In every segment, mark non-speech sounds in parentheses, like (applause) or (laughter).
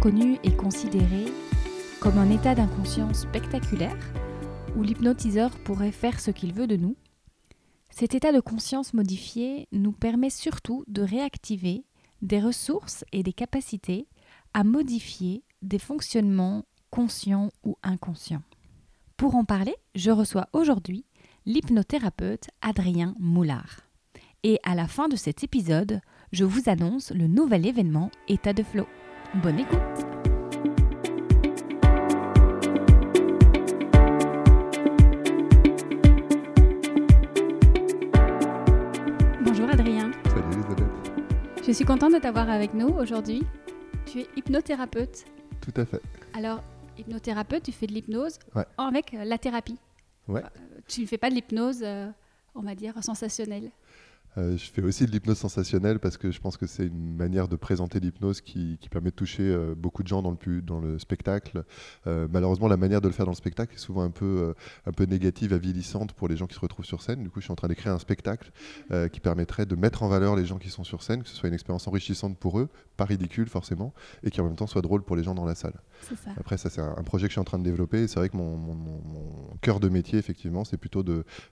Connue et considérée comme un état d'inconscience spectaculaire, où l'hypnotiseur pourrait faire ce qu'il veut de nous, cet état de conscience modifié nous permet surtout de réactiver des ressources et des capacités à modifier des fonctionnements conscients ou inconscients. Pour en parler, je reçois aujourd'hui l'hypnothérapeute Adrien Moulard. Et à la fin de cet épisode, je vous annonce le nouvel événement État de Flow. Bonne écoute Bonjour Adrien, Salut Elisabeth. je suis contente de t'avoir avec nous aujourd'hui. Tu es hypnothérapeute. Tout à fait. Alors, hypnothérapeute, tu fais de l'hypnose Ouais. avec euh, la thérapie. Ouais. Euh, tu ne fais pas de l'hypnose, euh, on va dire, sensationnelle. Euh, je fais aussi de l'hypnose sensationnelle parce que je pense que c'est une manière de présenter l'hypnose qui, qui permet de toucher euh, beaucoup de gens dans le, pu- dans le spectacle. Euh, malheureusement, la manière de le faire dans le spectacle est souvent un peu, un peu négative, avilissante pour les gens qui se retrouvent sur scène. Du coup, je suis en train d'écrire un spectacle qui permettrait de mettre en valeur les gens qui sont sur scène, que ce soit une expérience enrichissante pour eux, pas ridicule forcément, et qui en même temps soit drôle pour les gens dans la salle. Ça. Après, ça, c'est un, un projet que je suis en train de développer. C'est vrai que mon, mon- cœur de métier, effectivement, c'est plutôt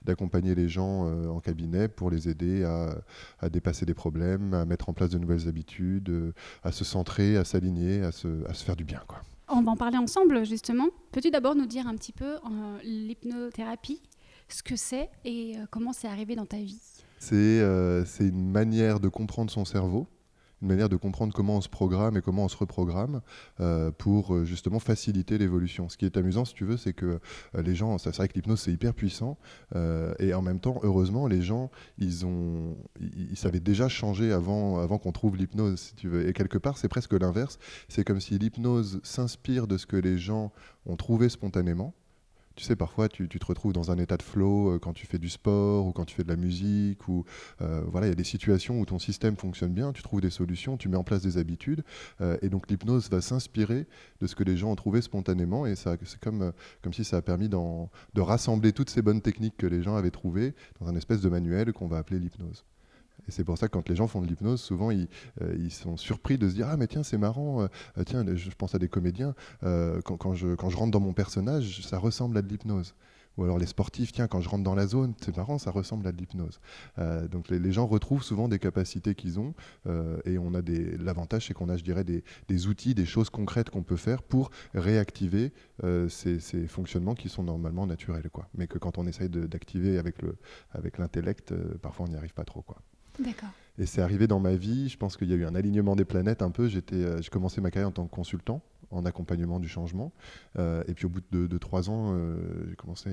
d'accompagner les gens en cabinet pour les aider à, à dépasser des problèmes, à mettre en place de nouvelles habitudes, euh, à se centrer, à s'aligner, à se, à se faire du bien. Quoi. On va en parler ensemble, justement. Peux-tu d'abord nous dire un petit peu euh, l'hypnothérapie, ce que c'est et euh, comment c'est arrivé dans ta vie? C'est euh, c'est une manière de comprendre son cerveau une manière de comprendre comment on se programme et comment on se reprogramme euh, pour euh, justement faciliter l'évolution. Ce qui est amusant, si tu veux, c'est que euh, les gens, c'est vrai que l'hypnose c'est hyper puissant et en même temps, heureusement, les gens, ils ont, ils savaient déjà changer avant, avant qu'on trouve l'hypnose, si tu veux. Et quelque part, c'est presque l'inverse. C'est comme si l'hypnose s'inspire de ce que les gens ont trouvé spontanément. Tu sais, parfois, tu, te retrouves dans un état de flow euh, quand tu fais du sport ou quand tu fais de la musique. Ou euh, voilà, il y a des situations où ton système fonctionne bien, tu trouves des solutions, tu mets en place des habitudes. euh, et donc, l'hypnose va s'inspirer de ce que les gens ont trouvé spontanément. Et ça, c'est comme, comme si ça a permis de rassembler toutes ces bonnes techniques que les gens avaient trouvées dans un espèce de manuel qu'on va appeler l'hypnose. Et c'est pour ça que quand les gens font de l'hypnose, souvent ils, euh, sont surpris de se dire Ah, mais tiens, c'est marrant, euh, tiens, je pense à des comédiens, euh, quand, je, rentre dans mon personnage, ça ressemble à de l'hypnose. Ou alors les sportifs, tiens, quand je rentre dans la zone, c'est marrant, ça ressemble à de l'hypnose. Donc les, gens retrouvent souvent des capacités qu'ils ont et on a l'avantage, c'est qu'on a, je dirais, des, outils, des choses concrètes qu'on peut faire pour réactiver ces, fonctionnements qui sont normalement naturels. Quoi. Mais que quand on essaye d'activer avec le- avec l'intellect, euh, parfois on n'y arrive pas trop. Quoi. D'accord. Et c'est arrivé dans ma vie, je pense qu'il y a eu un alignement des planètes un peu. Euh, j'ai commencé ma carrière en tant que consultant en accompagnement du changement. Euh, et puis au bout de, trois ans, euh, j'ai commencé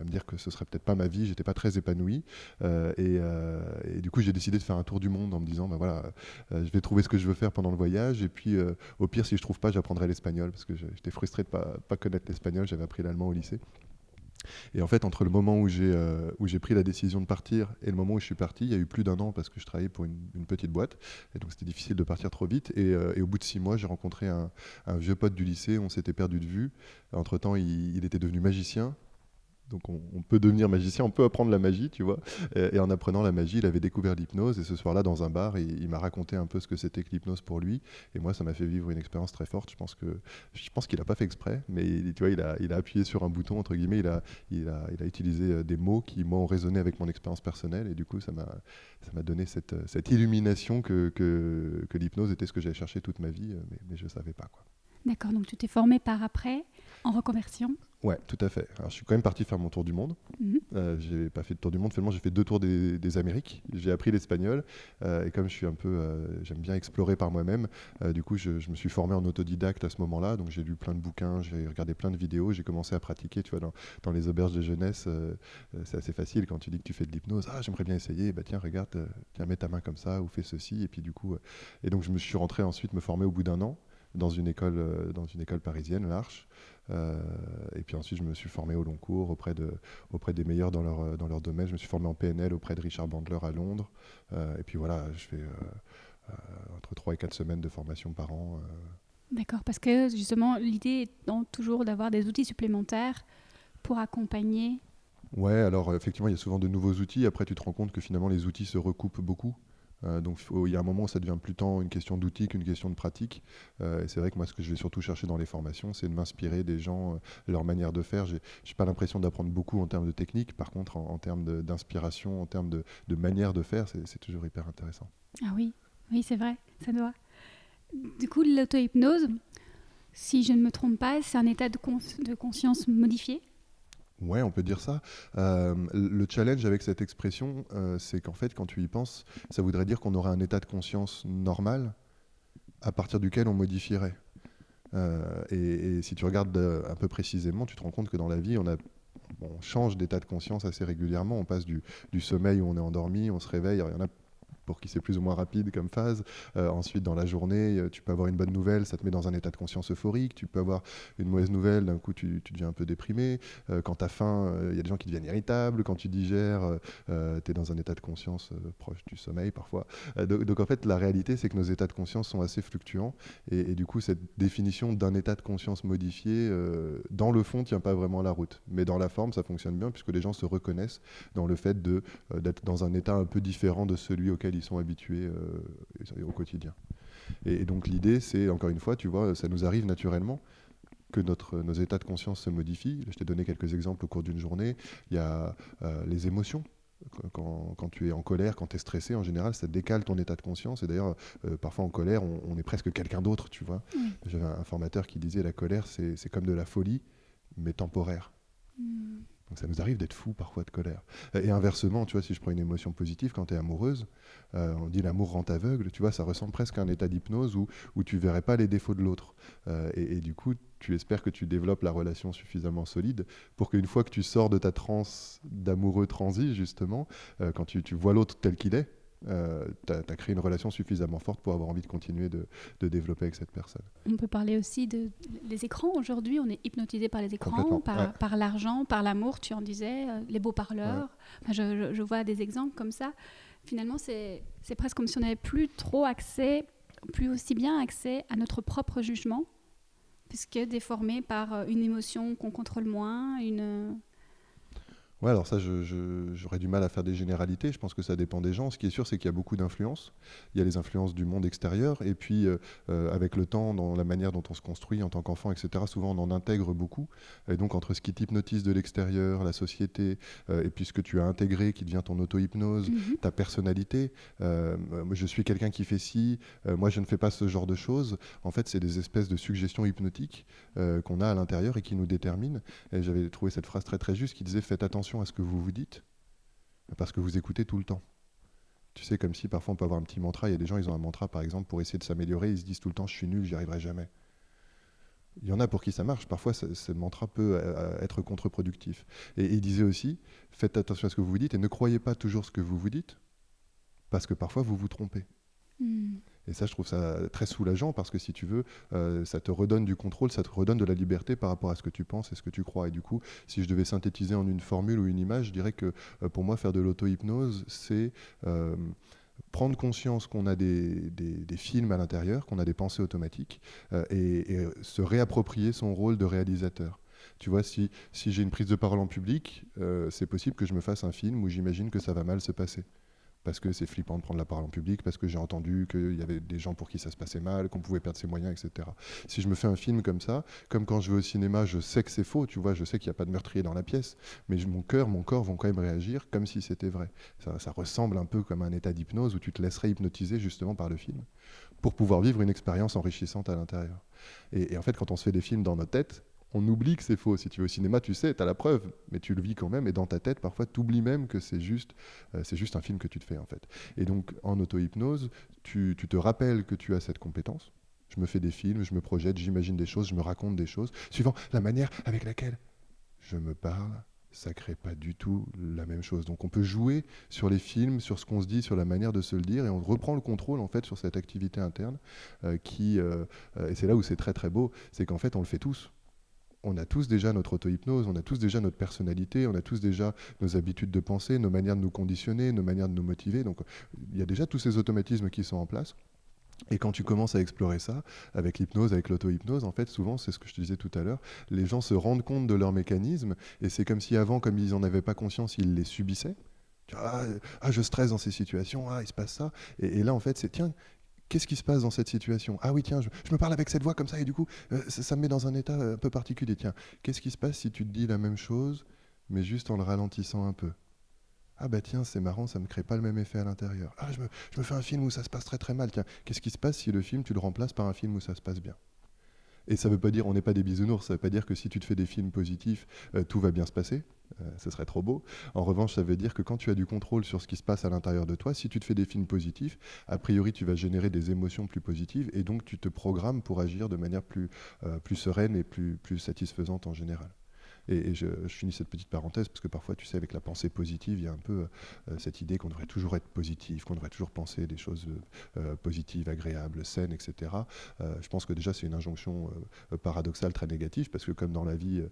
à me dire que ce serait peut-être pas ma vie, j'étais pas très épanoui. Et, du coup, j'ai décidé de faire un tour du monde en me disant, ben voilà, je vais trouver ce que je veux faire pendant le voyage. Et puis au pire, si je trouve pas, j'apprendrai l'espagnol parce que j'étais frustré de pas, pas connaître l'espagnol, j'avais appris l'allemand au lycée. Et en fait, entre le moment où j'ai euh, où j'ai pris la décision de partir et le moment où je suis parti, il y a eu plus d'un an parce que je travaillais pour une, petite boîte. Et donc, c'était difficile de partir trop vite. Et, euh, au bout de six mois, j'ai rencontré un, vieux pote du lycée. On s'était perdu de vue. Entre-temps, il était devenu magicien. Donc on, peut devenir magicien, on peut apprendre la magie, tu vois. Et, en apprenant la magie, il avait découvert l'hypnose. Et ce soir-là, dans un bar, il, m'a raconté un peu ce que c'était que l'hypnose pour lui. Et moi, ça m'a fait vivre une expérience très forte. Je pense que je pense qu'il n'a pas fait exprès, mais il- tu vois, il a, appuyé sur un bouton entre guillemets. Il a, il a, il a utilisé euh, des mots qui moi ont résonné avec mon expérience personnelle. Et du coup, ça m'a, ça m'a donné cette, euh, cette illumination que, que, l'hypnose était ce que j'avais cherché toute ma vie, euh, mais, mais je ne savais pas quoi. D'accord, donc tu t'es formé par après en reconversion Ouais, tout à fait. Alors, je suis quand même parti faire mon tour du monde. Mhm. Euh, j'ai pas fait de tour du monde, finalement j'ai fait deux tours des, des Amériques. J'ai appris l'espagnol euh, et comme je suis un peu, euh, j'aime bien explorer par moi-même. euh, du coup, je, je me suis formé en autodidacte à ce moment-là. Donc j'ai lu plein de bouquins, j'ai regardé plein de vidéos, j'ai commencé à pratiquer. Tu vois, dans, dans les auberges de jeunesse, c'est assez facile quand tu dis que tu fais de l'hypnose. Ah, j'aimerais bien essayer. Bah tiens, regarde, tiens, mets ta main comme ça ou fais ceci. Et puis du coup, et donc je me suis rentré ensuite me former au bout d'un an dans une école, dans une école parisienne, l'Arche. Euh, et puis ensuite, je me suis formé au long cours auprès, de, auprès des meilleurs dans leur, dans leur domaine. Je me suis formé en PNL auprès de Richard Bandler à Londres. Euh, et puis voilà, je fais euh, entre 3 et 4 semaines de formation par an. D'accord, parce que justement, l'idée étant toujours d'avoir des outils supplémentaires pour accompagner. Ouais, alors effectivement, il y a souvent de nouveaux outils. Après, tu te rends compte que finalement, les outils se recoupent beaucoup. Euh, donc il y a un moment où ça devient plus tant une question d'outils qu'une question de pratique. Euh, et c'est vrai que moi, ce que je vais surtout chercher dans les formations, c'est de m'inspirer des gens, euh, leur manière de faire. J'ai j'ai pas l'impression d'apprendre beaucoup en termes de technique. Par contre, en, termes d'inspiration, en termes de, manière de faire, c'est toujours hyper intéressant. Ah oui, oui, c'est vrai, ça doit. Du coup, l'auto-hypnose, si je ne me trompe pas, c'est un état de conscience modifié. Ouais, on peut dire ça. Euh, le challenge avec cette expression, euh, c'est qu'en fait, quand tu y penses, ça voudrait dire qu'on aurait un état de conscience normal à partir duquel on modifierait. Euh, et, si tu regardes un peu précisément, tu te rends compte que dans la vie, on, change d'état de conscience assez régulièrement. On passe du, sommeil où on est endormi, on se réveille. Pour qui c'est plus ou moins rapide comme phase. Euh, ensuite, dans la journée, euh, tu peux avoir une bonne nouvelle, ça te met dans un état de conscience euphorique. Tu peux avoir une mauvaise nouvelle, d'un coup, tu, deviens un peu déprimé. Euh, quand tu as faim, il y a des gens qui deviennent irritables. Quand tu digères, tu es dans un état de conscience proche du sommeil parfois. Donc, en fait, la réalité, c'est que nos états de conscience sont assez fluctuants. Et, et du coup, cette définition d'un état de conscience modifié, dans le fond, tient pas vraiment la route. Mais dans la forme, ça fonctionne bien puisque les gens se reconnaissent dans le fait d'être dans un état un peu différent de celui auquel ils sont habitués euh, au quotidien. Et, et donc l'idée, c'est, encore une fois, tu vois, ça nous arrive naturellement que notre, nos états de conscience se modifient. Je t'ai donné quelques exemples au cours d'une journée. Il y a euh, les émotions. Quand, quand, tu es en colère, quand tu es stressé, en général, ça décale ton état de conscience. Et d'ailleurs, euh, parfois en colère, on, on est presque quelqu'un d'autre, tu vois. J'avais un formateur qui disait la colère, c'est c'est comme de la folie, mais temporaire. Hmm. Donc ça nous arrive d'être fou parfois de colère. Euh, Et inversement, tu vois, si je prends une émotion positive, quand tu es amoureuse, euh, on dit l'amour rend aveugle, tu vois, ça ressemble presque à un état d'hypnose où, où tu verrais pas les défauts de l'autre. Euh, et, du coup, tu espères que tu développes la relation suffisamment solide pour qu'une fois que tu sors de ta transe d'amoureux transi, justement, quand tu, tu vois l'autre tel qu'il est, euh, tu as, créé une relation suffisamment forte pour avoir envie de continuer de, de, développer avec cette personne. On peut parler aussi de les écrans. Aujourd'hui, on est hypnotisé par les écrans, par, ouais. par l'argent, par l'amour, tu en disais, euh, les beaux parleurs. Ouais. Enfin, je, je, je, vois des exemples comme ça. Finalement, c'est presque comme si on n'avait plus trop accès, plus aussi bien accès à notre propre jugement, puisque déformé par euh, une émotion qu'on contrôle moins, une Ouais, alors ça, j'aurais du mal à faire des généralités. Je pense que ça dépend des gens. Ce qui est sûr, c'est qu'il y a beaucoup d'influences. Il y a les influences du monde extérieur. Et puis, euh, euh, avec le temps, dans la manière dont on se construit en tant qu'enfant, etc., souvent on en intègre beaucoup. Et donc, entre ce qui t'hypnotise de l'extérieur, la société, euh, et puis ce que tu as intégré, qui devient ton auto-hypnose, mm -hmm. ta personnalité. Euh, je suis quelqu'un qui fait ci. moi, je ne fais pas ce genre de choses. En fait, c'est des espèces de suggestions hypnotiques qu'on a à l'intérieur et qui nous déterminent. Et j'avais trouvé cette phrase très, très juste qui disait Faites attention à ce que vous vous dites, parce que vous écoutez tout le temps. Tu sais, comme si parfois on peut avoir un petit mantra, il y a des gens, ils ont un mantra par exemple pour essayer de s'améliorer, ils se disent tout le temps je suis nul, j'y arriverai jamais. Il y en a pour qui ça marche, parfois ce, mantra peut euh, être contre-productif. Et, il disait aussi, faites attention à ce que vous vous dites et ne croyez pas toujours ce que vous vous dites, parce que parfois vous vous trompez. Mm. Et ça, je trouve ça très soulageant parce que si tu veux, euh, ça te redonne du contrôle, ça te redonne de la liberté par rapport à ce que tu penses et ce que tu crois. Et du coup, si je devais synthétiser en une formule ou une image, je dirais que euh, pour moi, faire de l'auto-hypnose, c'est euh, prendre conscience qu'on a des, films à l'intérieur, qu'on a des pensées automatiques et, se réapproprier son rôle de réalisateur. Tu vois, si, si j'ai une prise de parole en public, c'est possible que je me fasse un film où j'imagine que ça va mal se passer parce que c'est flippant de prendre la parole en public, parce que j'ai entendu qu'il y avait des gens pour qui ça se passait mal, qu'on pouvait perdre ses moyens, etc. Si je me fais un film comme ça, comme quand je vais au cinéma, je sais que c'est faux, tu vois, je sais qu'il n'y a pas de meurtrier dans la pièce, mais mon cœur, mon corps vont quand même réagir comme si c'était vrai. Ça, ressemble un peu comme un état d'hypnose où tu te laisserais hypnotiser justement par le film pour pouvoir vivre une expérience enrichissante à l'intérieur. Et, en fait, quand on se fait des films dans notre tête, on oublie que c'est faux. Si tu vas au cinéma, tu sais, tu as la preuve, mais tu le vis quand même. Et dans ta tête, parfois, tu oublies même que c'est juste, euh, c'est juste un film que tu te fais, en fait. Et donc, en auto-hypnose, tu, te rappelles que tu as cette compétence. Je me fais des films, je me projette, j'imagine des choses, je me raconte des choses, suivant la manière avec laquelle je me parle, ça crée pas du tout la même chose. Donc on peut jouer sur les films, sur ce qu'on se dit, sur la manière de se le dire, et on reprend le contrôle en fait sur cette activité interne euh, qui, euh, et c'est là où c'est très très beau, c'est qu'en fait on le fait tous on a tous déjà notre auto-hypnose, on a tous déjà notre personnalité, on a tous déjà nos habitudes de penser, nos manières de nous conditionner, nos manières de nous motiver. Donc il y a déjà tous ces automatismes qui sont en place. Et quand tu commences à explorer ça, avec l'hypnose, avec l'auto-hypnose, en fait, souvent, c'est ce que je te disais tout à l'heure, les gens se rendent compte de leurs mécanismes, et c'est comme si avant, comme ils n'en avaient pas conscience, ils les subissaient. Ah, ah, je stresse dans ces situations, ah, il se passe ça. Et, et là, en fait, c'est tiens, Qu'est-ce qui se passe dans cette situation? Ah oui, tiens, je, me parle avec cette voix comme ça et du coup, euh, ça, me met dans un état euh, un peu particulier. Tiens, qu'est-ce qui se passe si tu te dis la même chose, mais juste en le ralentissant un peu? Ah bah tiens, c'est marrant, ça ne me crée pas le même effet à l'intérieur. Ah, je je me fais un film où ça se passe très très mal. Tiens, qu'est-ce qui se passe si le film, tu le remplaces par un film où ça se passe bien? Et ça ne veut pas dire, on n'est pas des bisounours, ça ne veut pas dire que si tu te fais des films positifs, euh, tout va bien se passer. Euh, ce serait trop beau. En revanche, ça veut dire que quand tu as du contrôle sur ce qui se passe à l'intérieur de toi, si tu te fais des films positifs, a priori, tu vas générer des émotions plus positives et donc tu te programmes pour agir de manière plus, euh, plus sereine et plus, plus satisfaisante en général. Et, je, finis cette petite parenthèse parce que parfois, tu sais, avec la pensée positive, il y a un peu euh, cette idée qu'on devrait toujours être positif, qu'on devrait toujours penser des choses euh, positives, agréables, saines, etc. Euh, je pense que déjà, c'est une injonction paradoxale très négative parce que comme dans la vie,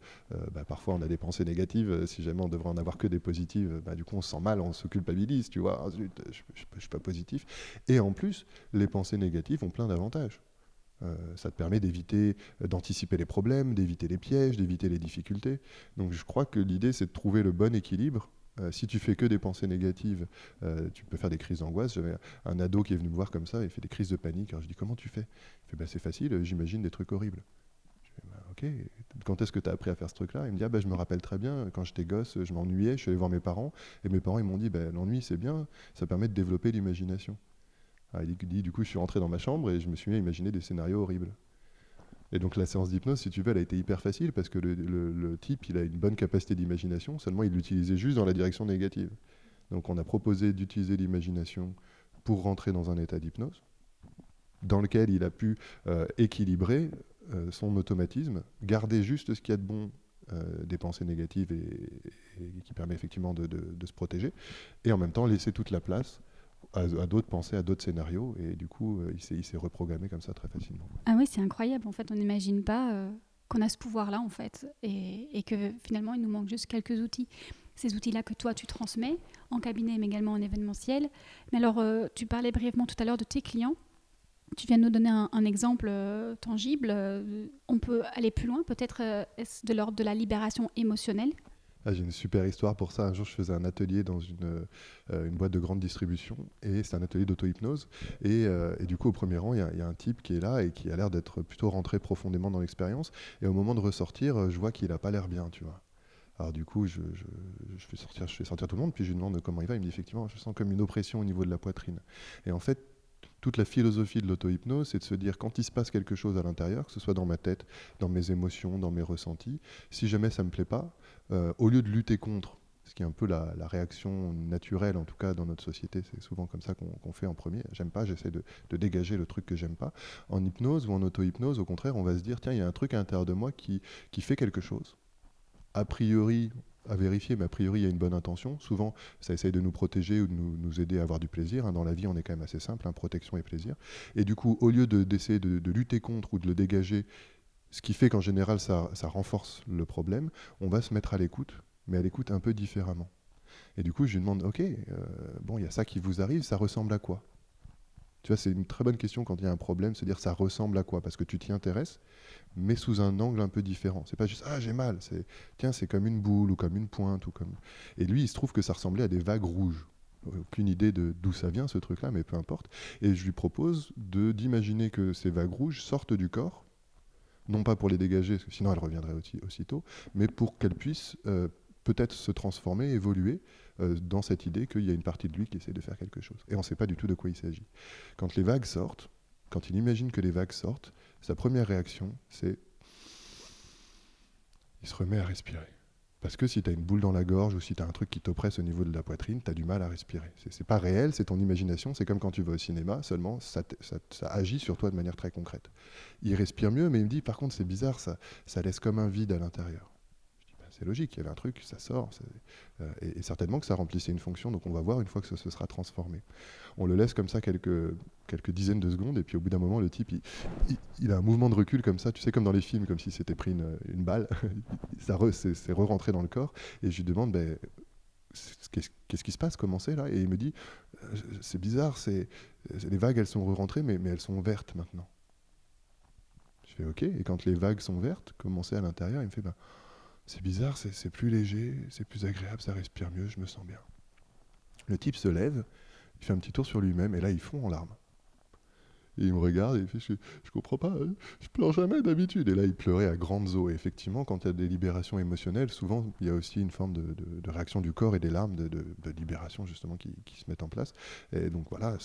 bah, parfois on a des pensées négatives. Si jamais on devrait en avoir que des positives, bah, du coup, on se sent mal, on se culpabilise, tu vois. Ah, je ne suis pas positif. Et en plus, les pensées négatives ont plein d'avantages. Euh, ça te permet d'éviter, euh, d'anticiper les problèmes, d'éviter les pièges, d'éviter les difficultés. Donc je crois que l'idée, c'est de trouver le bon équilibre. Euh, si tu fais que des pensées négatives, tu peux faire des crises d'angoisse. J'avais un ado qui est venu me voir comme ça, il fait des crises de panique. Alors je dis comment tu fais? Il fait bah, c'est facile, j'imagine des trucs horribles. Je dis bah, ok, quand est-ce que tu as appris à faire ce truc-là? Il me dit ah, bah, je me rappelle très bien, quand j'étais gosse, je m'ennuyais, je suis allé voir mes parents, et mes parents ils m'ont dit bah, l'ennui c'est bien, ça permet de développer l'imagination. Ah, il dit, du coup, je suis rentré dans ma chambre et je me suis mis à imaginer des scénarios horribles. Et donc la séance d'hypnose, si tu veux, elle a été hyper facile parce que le, type, il a une bonne capacité d'imagination, seulement il l'utilisait juste dans la direction négative. Donc on a proposé d'utiliser l'imagination pour rentrer dans un état d'hypnose, dans lequel il a pu euh, équilibrer euh, son automatisme, garder juste ce qu'il y a de bon euh, des pensées négatives et, qui permet effectivement de, de, se protéger, et en même temps laisser toute la place à, d'autres pensées, à d'autres scénarios. Et du coup, euh, il s'est reprogrammé comme ça très facilement. Ah oui, c'est incroyable. En fait, on n'imagine pas euh, qu'on a ce pouvoir-là, en fait. Et, que finalement, il nous manque juste quelques outils. Ces outils-là que toi, tu transmets en cabinet, mais également en événementiel. Mais alors, euh, tu parlais brièvement tout à l'heure de tes clients. Tu viens de nous donner un, exemple tangible. on peut aller plus loin, peut-être de l'ordre de la libération émotionnelle? Ah, j'ai une super histoire pour ça. Un jour, je faisais un atelier dans une, euh, une boîte de grande distribution et c'est un atelier d'auto-hypnose. Et, euh, et, du coup, au premier rang, il y, a un type qui est là et qui a l'air d'être plutôt rentré profondément dans l'expérience. Et au moment de ressortir, euh, je vois qu'il n'a pas l'air bien, tu vois. Alors du coup, je, je, fais sortir, je fais sortir tout le monde, puis je lui demande comment il va. Il me dit effectivement, je sens comme une oppression au niveau de la poitrine. Et en fait, toute la philosophie de l'auto-hypnose, c'est de se dire quand il se passe quelque chose à l'intérieur, que ce soit dans ma tête, dans mes émotions, dans mes ressentis, si jamais ça ne me plaît pas, euh, au lieu de lutter contre, ce qui est un peu la, réaction naturelle, en tout cas dans notre société, c'est souvent comme ça qu'on fait en premier. J'aime pas, j'essaie de, dégager le truc que j'aime pas. En hypnose ou en auto-hypnose, au contraire, on va se dire tiens, il y a un truc à l'intérieur de moi qui, qui fait quelque chose. A priori, à vérifier, mais a priori, il y a une bonne intention. Souvent, ça essaye de nous protéger ou de nous, aider à avoir du plaisir. Hein. Dans la vie, on est quand même assez simple, hein, protection et plaisir. Et du coup, au lieu d'essayer de, de, lutter contre ou de le dégager ce qui fait qu'en général, ça, renforce le problème. On va se mettre à l'écoute, mais à l'écoute un peu différemment. Et du coup, je lui demande, OK, euh, bon, il y a ça qui vous arrive, ça ressemble à quoi? C'est une très bonne question quand il y a un problème, se dire ça ressemble à quoi Parce que tu t'y intéresses, mais sous un angle un peu différent. C'est pas juste, ah, j'ai mal, c'est, tiens, c'est comme une boule ou comme une pointe. ou comme. Et lui, il se trouve que ça ressemblait à des vagues rouges aucune idée de d'où ça vient ce truc-là, mais peu importe. Et je lui propose de d'imaginer que ces vagues rouges sortent du corps non pas pour les dégager, sinon elles reviendraient aussi, aussitôt, mais pour qu'elles puissent euh, peut-être se transformer, évoluer dans cette idée qu'il y a une partie de lui qui essaie de faire quelque chose. Et on ne sait pas du tout de quoi il s'agit. Quand les vagues sortent, quand il imagine que les vagues sortent, sa première réaction, c'est il se remet à respirer. Parce que si tu as une boule dans la gorge ou si tu as un truc qui t'oppresse au niveau de la poitrine, tu as du mal à respirer. C'est pas réel, c'est ton imagination, c'est comme quand tu vas au cinéma, seulement ça, agit sur toi de manière très concrète. Il respire mieux, mais il me dit par contre c'est bizarre, ça laisse comme un vide à l'intérieur c'est logique, il y avait un truc, ça sort, euh, et, certainement que ça remplissait une fonction, donc on va voir une fois que ça se sera transformé. On le laisse comme ça quelques, dizaines de secondes, et puis au bout d'un moment, le type, il, a un mouvement de recul comme ça, tu sais, comme dans les films, comme si c'était pris une, balle, (laughs) ça c'est re-rentré dans le corps, et je lui demande, ben, qu'est-ce qui se passe, comment c'est là Et il me dit, euh, c'est bizarre, c'est les vagues, elles sont re-rentrées, mais, elles sont vertes maintenant. Je fais OK, et quand les vagues sont vertes, comment à l'intérieur Il me fait, ben, c'est bizarre, c'est plus léger, c'est plus agréable, ça respire mieux, je me sens bien. Le type se lève, il fait un petit tour sur lui-même, et là il fond en larmes. Et il me regarde et il Je, je comprends pas, hein. je pleure jamais d'habitude. Et là, il pleurait à grandes eaux. Et effectivement, quand il y a des libérations émotionnelles, souvent, il y a aussi une forme de, réaction du corps et des larmes de, libération, justement, qui, se mettent en place. Et donc voilà,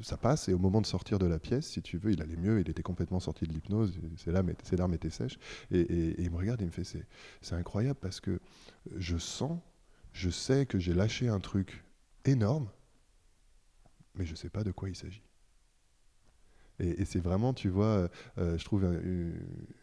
ça passe. Et au moment de sortir de la pièce, si tu veux, il allait mieux, il était complètement sorti de l'hypnose, ses larmes, ses larmes étaient sèches. Et, et, il me regarde et il me fait C'est incroyable parce que je sens, je sais que j'ai lâché un truc énorme, mais je ne sais pas de quoi il s'agit. Et, c'est vraiment, tu vois, euh, euh, je trouve une,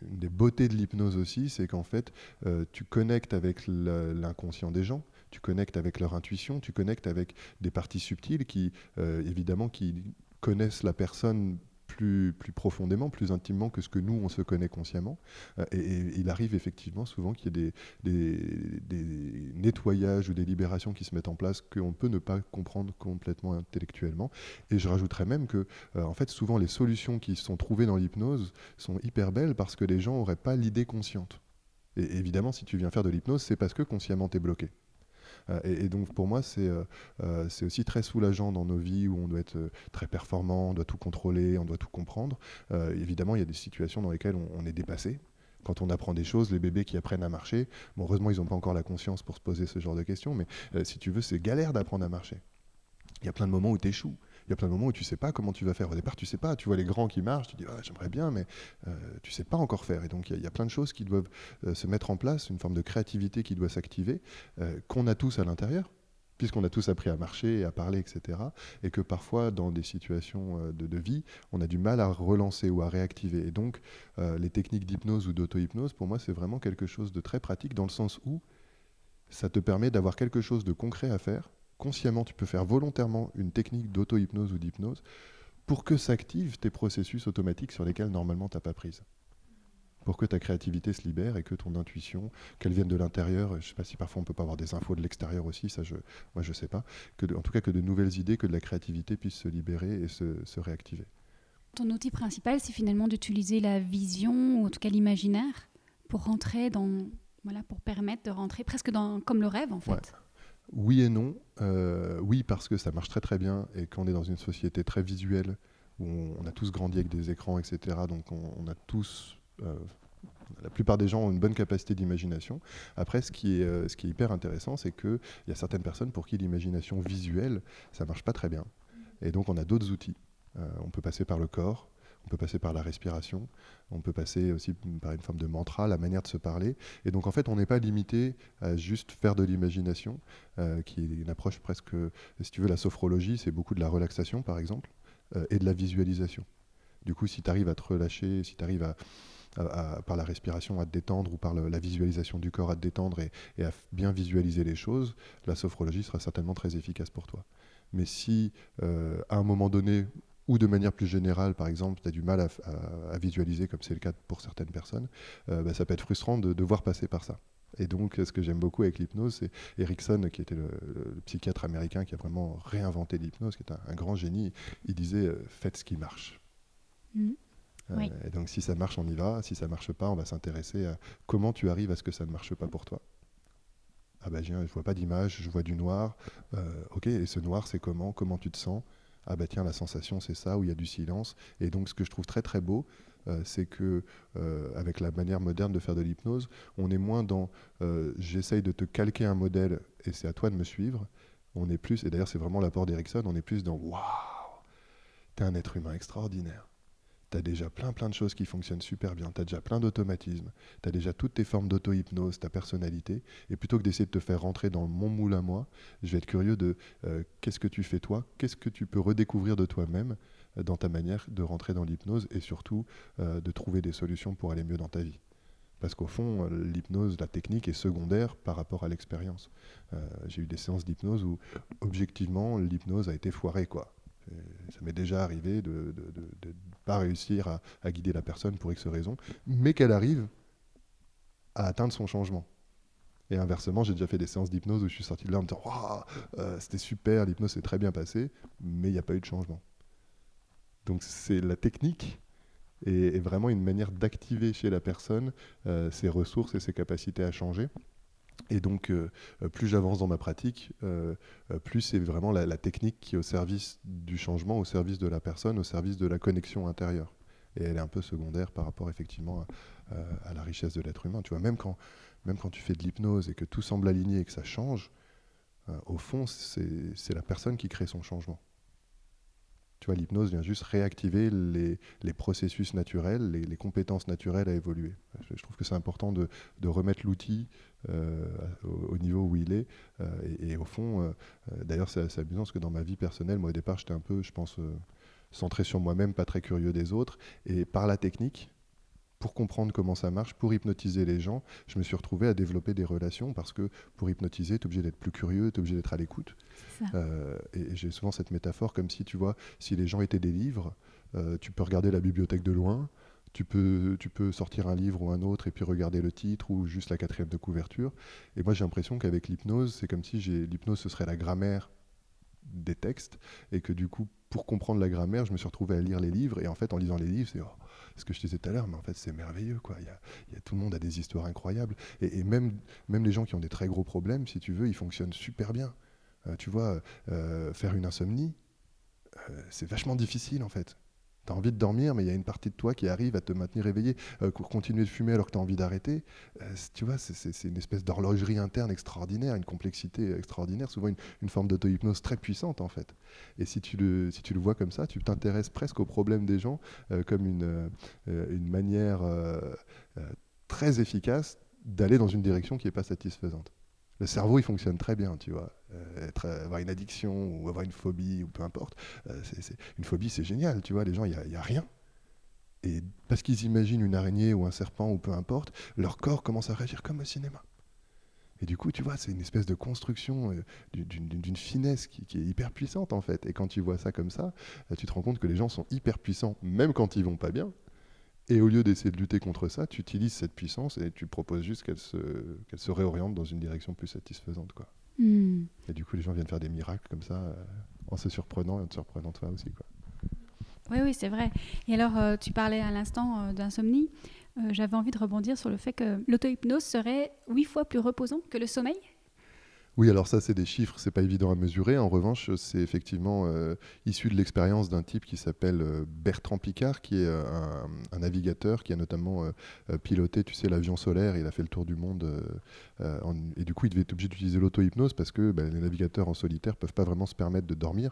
des beautés de l'hypnose aussi, c'est qu'en fait, euh, tu connectes avec l'inconscient des gens, tu connectes avec leur intuition, tu connectes avec des parties subtiles qui, évidemment, qui connaissent la personne plus, profondément, plus intimement que ce que nous, on se connaît consciemment. Euh, et, il arrive effectivement souvent qu'il y ait des, des, nettoyages ou des libérations qui se mettent en place qu'on peut ne pas comprendre complètement intellectuellement. Et je rajouterais même que, euh, en fait, souvent les solutions qui sont trouvées dans l'hypnose sont hyper belles parce que les gens n'auraient pas l'idée consciente. Et évidemment, si tu viens faire de l'hypnose, c'est parce que consciemment tu es bloqué. Euh, et, donc pour moi, euh, euh, c'est aussi très soulageant dans nos vies où on doit être très performant, on doit tout contrôler, on doit tout comprendre. évidemment, il y a des situations dans lesquelles on, est dépassé quand on apprend des choses, les bébés qui apprennent à marcher, heureusement, ils n'ont pas encore la conscience pour se poser ce genre de questions, mais si tu veux, c'est galère d'apprendre à marcher. Il y a plein de moments où tu échoues. Il y a plein de moments où tu sais pas comment tu vas faire. Au départ, tu sais pas. Tu vois les grands qui marchent, tu dis ah, j'aimerais bien, mais euh, tu sais pas encore faire. Et donc il y, a plein de choses qui doivent euh, se mettre en place, une forme de créativité qui doit s'activer, euh, qu'on a tous à l'intérieur puisqu'on a tous appris à marcher, à parler, etc. Et que parfois, dans des situations euh, de, vie, on a du mal à relancer ou à réactiver. Et donc, les techniques d'hypnose ou d'auto-hypnose, pour moi, c'est vraiment quelque chose de très pratique, dans le sens où ça te permet d'avoir quelque chose de concret à faire, consciemment, tu peux faire volontairement une technique d'auto-hypnose ou d'hypnose pour que s'activent tes processus automatiques sur lesquels normalement tu n'as pas prise. Pour que ta créativité se libère et que ton intuition, qu'elle vienne de l'intérieur, je ne sais pas si parfois on peut pas avoir des infos de l'extérieur aussi, ça je, moi je sais pas, que en tout cas que de nouvelles idées, que de la créativité puisse se libérer et se, réactiver. Ton outil principal, c'est finalement d'utiliser la vision, ou en tout cas l'imaginaire, pour rentrer dans, voilà, pour permettre de rentrer presque dans, comme le rêve en fait. Oui et non. Euh, oui, parce que ça marche très très bien et qu'on est dans une société très visuelle où on, a tous grandi avec des écrans, etc. Donc on, a tous. Euh, la plupart des gens ont une bonne capacité d'imagination. Après, ce qui est, euh, ce qui est hyper intéressant, c'est qu'il y a certaines personnes pour qui l'imagination visuelle, ça marche pas très bien. Et donc, on a d'autres outils. on peut passer par le corps, on peut passer par la respiration, on peut passer aussi par une forme de mantra, la manière de se parler. Et donc en fait, on n'est pas limité à juste faire de l'imagination, euh, qui est une approche presque, si tu veux, la sophrologie, c'est beaucoup de la relaxation par exemple, euh, et de la visualisation. Du coup, si tu arrives à te relâcher, si tu arrives à, par la respiration à te détendre ou par la visualisation du corps à te détendre et, à bien visualiser les choses, la sophrologie sera certainement très efficace pour toi. Mais si euh, à un moment donné, ou de manière plus générale, par exemple, tu as du mal à, visualiser, comme c'est le cas pour certaines personnes, euh, bah, ça peut être frustrant de devoir passer par ça. Et donc, ce que j'aime beaucoup avec l'hypnose, c'est Erickson, qui était le, psychiatre américain qui a vraiment réinventé l'hypnose, qui est un, grand génie. Il disait euh, faites ce qui marche. Mmh. Euh, et donc, si ça marche, on y va. Si ça marche pas, on va s'intéresser à comment tu arrives à ce que ça ne marche pas pour toi. Ah bah, je vois pas d'image, je vois du noir. ok, et ce noir, c'est comment? Comment tu te sens? Ah bah tiens, la sensation c'est ça, où il y a du silence. Et donc ce que je trouve très très beau, euh, c'est que euh, avec la manière moderne de faire de l'hypnose, on est moins dans euh, j'essaye de te calquer un modèle et c'est à toi de me suivre. On est plus, et d'ailleurs c'est vraiment l'apport d'Erickson, on est plus dans waouh, t'es un être humain extraordinaire. Tu as déjà plein plein de choses qui fonctionnent super bien, tu as déjà plein d'automatismes, tu as déjà toutes tes formes d'auto-hypnose, ta personnalité, et plutôt que d'essayer de te faire rentrer dans mon moule à moi, je vais être curieux de euh, qu'est-ce que tu fais toi, qu'est-ce que tu peux redécouvrir de toi-même euh, dans ta manière de rentrer dans l'hypnose, et surtout euh, de trouver des solutions pour aller mieux dans ta vie? Parce qu'au fond, l'hypnose, la technique est secondaire par rapport à l'expérience. J'ai eu des séances d'hypnose où, objectivement, l'hypnose a été foirée, quoi. Ça m'est déjà arrivé de pas réussir à, guider la personne pour X raison, mais qu'elle arrive à atteindre son changement. Et inversement, j'ai déjà fait des séances d'hypnose où je suis sorti de là en me disant euh, c'était super, l'hypnose s'est très bien passée, mais il n'y a pas eu de changement. Donc c'est la technique et, vraiment une manière d'activer chez la personne euh, ses ressources et ses capacités à changer. Et donc, euh, euh, plus j'avance dans ma pratique, euh, plus c'est vraiment la, technique qui est au service du changement, au service de la personne, au service de la connexion intérieure. Et elle est un peu secondaire par rapport effectivement à, la richesse de l'être humain. Tu vois, même quand, même quand tu fais de l'hypnose et que tout semble aligné et que ça change, au fond, c'est la personne qui crée son changement. Tu vois, l'hypnose vient juste réactiver les, les processus naturels, les, compétences naturelles à évoluer. Je, trouve que c'est important de, de remettre l'outil euh, au, niveau où il est. Euh, et, au fond, euh, d'ailleurs, c'est amusant parce que dans ma vie personnelle, moi au départ, j'étais un peu, je pense, centré sur moi-même, pas très curieux des autres. Et par la technique, pour comprendre comment ça marche, pour hypnotiser les gens, je me suis retrouvé à développer des relations parce que pour hypnotiser, tu es obligé d'être plus curieux, tu es obligé d'être à l'écoute. Euh, et, j'ai souvent cette métaphore comme si, tu vois, si les gens étaient des livres, euh, tu peux regarder la bibliothèque de loin, tu peux, tu peux sortir un livre ou un autre et puis regarder le titre ou juste la quatrième de couverture. Et moi, j'ai l'impression qu'avec l'hypnose, c'est comme si l'hypnose, ce serait la grammaire des textes et que du coup, pour comprendre la grammaire, je me suis retrouvé à lire les livres et en fait, en lisant les livres, c'est... Oh, ce que je disais tout à l'heure, mais en fait c'est merveilleux. Quoi. Il, y a, tout le monde a des histoires incroyables. Et, même, même les gens qui ont des très gros problèmes, si tu veux, ils fonctionnent super bien. Euh, tu vois, euh, faire une insomnie, euh, c'est vachement difficile en fait. Tu as envie de dormir, mais il y a une partie de toi qui arrive à te maintenir éveillé. Euh, continuer de fumer alors que tu as envie d'arrêter, euh, tu vois, c'est une espèce d'horlogerie interne extraordinaire, une complexité extraordinaire, souvent une, forme d'auto-hypnose très puissante en fait. Et si tu le, si tu le vois comme ça, tu t'intéresses presque aux problèmes des gens euh, comme une, une manière très efficace d'aller dans une direction qui n'est pas satisfaisante le cerveau, il fonctionne très bien, tu vois. Euh, euh, avoir une addiction ou avoir une phobie ou peu importe. Euh, une phobie, c'est génial, tu vois. Les gens, il n'y a, rien. Et parce qu'ils imaginent une araignée ou un serpent ou peu importe, leur corps commence à réagir comme au cinéma. Et du coup, tu vois, c'est une espèce de construction d'une finesse qui, qui, est hyper puissante en fait. Et quand tu vois ça comme ça, tu te rends compte que les gens sont hyper puissants, même quand ils vont pas bien. Et au lieu d'essayer de lutter contre ça, tu utilises cette puissance et tu proposes juste qu'elle se, qu'elle se réoriente dans une direction plus satisfaisante. Quoi. Hmm. Et du coup, les gens viennent faire des miracles comme ça, euh, en se surprenant et en te surprenant toi aussi. Quoi. Oui, oui, c'est vrai. Et alors, euh, tu parlais à l'instant euh, d'insomnie. J'avais envie de rebondir sur le fait que l'auto-hypnose serait huit fois plus reposant que le sommeil? Oui, alors ça, c'est des chiffres, c'est pas évident à mesurer. En revanche, c'est effectivement euh, issu de l'expérience d'un type qui s'appelle euh, Bertrand Picard, qui est euh, un, navigateur qui a notamment piloté, tu sais, l'avion solaire. Il a fait le tour du monde. et du coup, il devait être obligé d'utiliser l'auto-hypnose parce que ben, les navigateurs en solitaire peuvent pas vraiment se permettre de dormir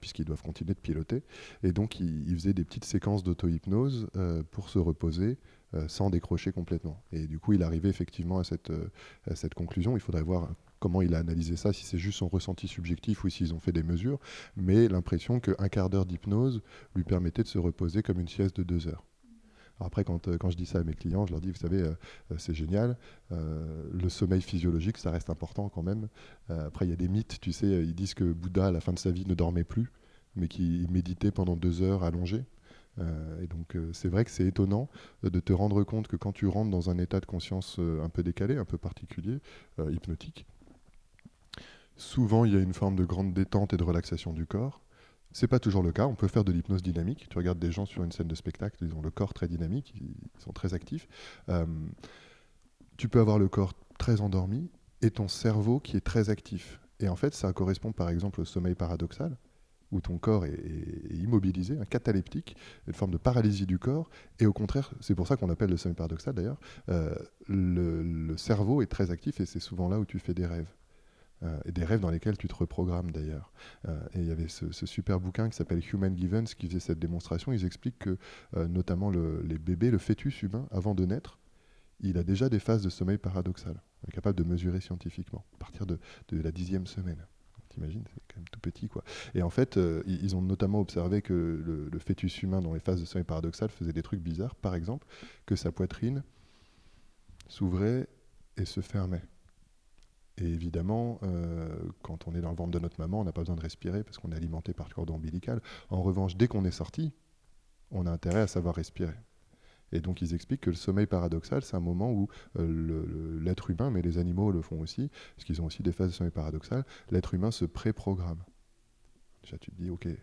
puisqu'ils doivent continuer de piloter. Et donc, il, il faisait des petites séquences d'auto-hypnose pour se reposer. sans décrocher complètement. Et du coup, il arrivait effectivement à cette conclusion. Il faudrait voir comment il a analysé ça, si c'est juste son ressenti subjectif ou s'ils ont fait des mesures, mais l'impression qu'un quart d'heure d'hypnose lui permettait de se reposer comme une sieste de deux heures. après, quand, euh, quand, je dis ça à mes clients, je leur dis, vous savez, euh, euh, c'est génial, le sommeil physiologique, ça reste important quand même. après, il y a des mythes, tu sais, ils disent que Bouddha, à la fin de sa vie, ne dormait plus, mais qu'il méditait pendant deux heures allongé. et donc c'est vrai que c'est étonnant de te rendre compte que quand tu rentres dans un état de conscience un peu décalé, un peu particulier, hypnotique, Souvent, il y a une forme de grande détente et de relaxation du corps. C'est pas toujours le cas. On peut faire de l'hypnose dynamique. Tu regardes des gens sur une scène de spectacle, ils ont le corps très dynamique, ils sont très actifs. Euh, tu peux avoir le corps très endormi et ton cerveau qui est très actif. Et en fait, ça correspond par exemple au sommeil paradoxal, où ton corps est, immobilisé, un cataleptique, une forme de paralysie du corps. Et au contraire, c'est pour ça qu'on appelle le sommeil paradoxal d'ailleurs, euh, le cerveau est très actif et c'est souvent là où tu fais des rêves. Et des rêves dans lesquels tu te reprogrammes d'ailleurs. et il y avait ce, super bouquin qui s'appelle Human Givens qui faisait cette démonstration. Ils expliquent que notamment les bébés, le fœtus humain, avant de naître, il a déjà des phases de sommeil paradoxal. On est capable de mesurer scientifiquement à partir de, la dixième semaine. T'imagines, c'est quand même tout petit. quoi. Et en fait, euh, ils ont notamment observé que le, fœtus humain dans les phases de sommeil paradoxal faisait des trucs bizarres. Par exemple, que sa poitrine s'ouvrait et se fermait. Et évidemment, euh, quand on est dans le ventre de notre maman, on n'a pas besoin de respirer parce qu'on est alimenté par le cordon ombilical. En revanche, dès qu'on est sorti, on a intérêt à savoir respirer. Et donc ils expliquent que le sommeil paradoxal, c'est un moment où euh, l'être humain, mais les animaux le font aussi, parce qu'ils ont aussi des phases de sommeil paradoxal, l'être humain se préprogramme. Déjà tu te dis, ok, euh,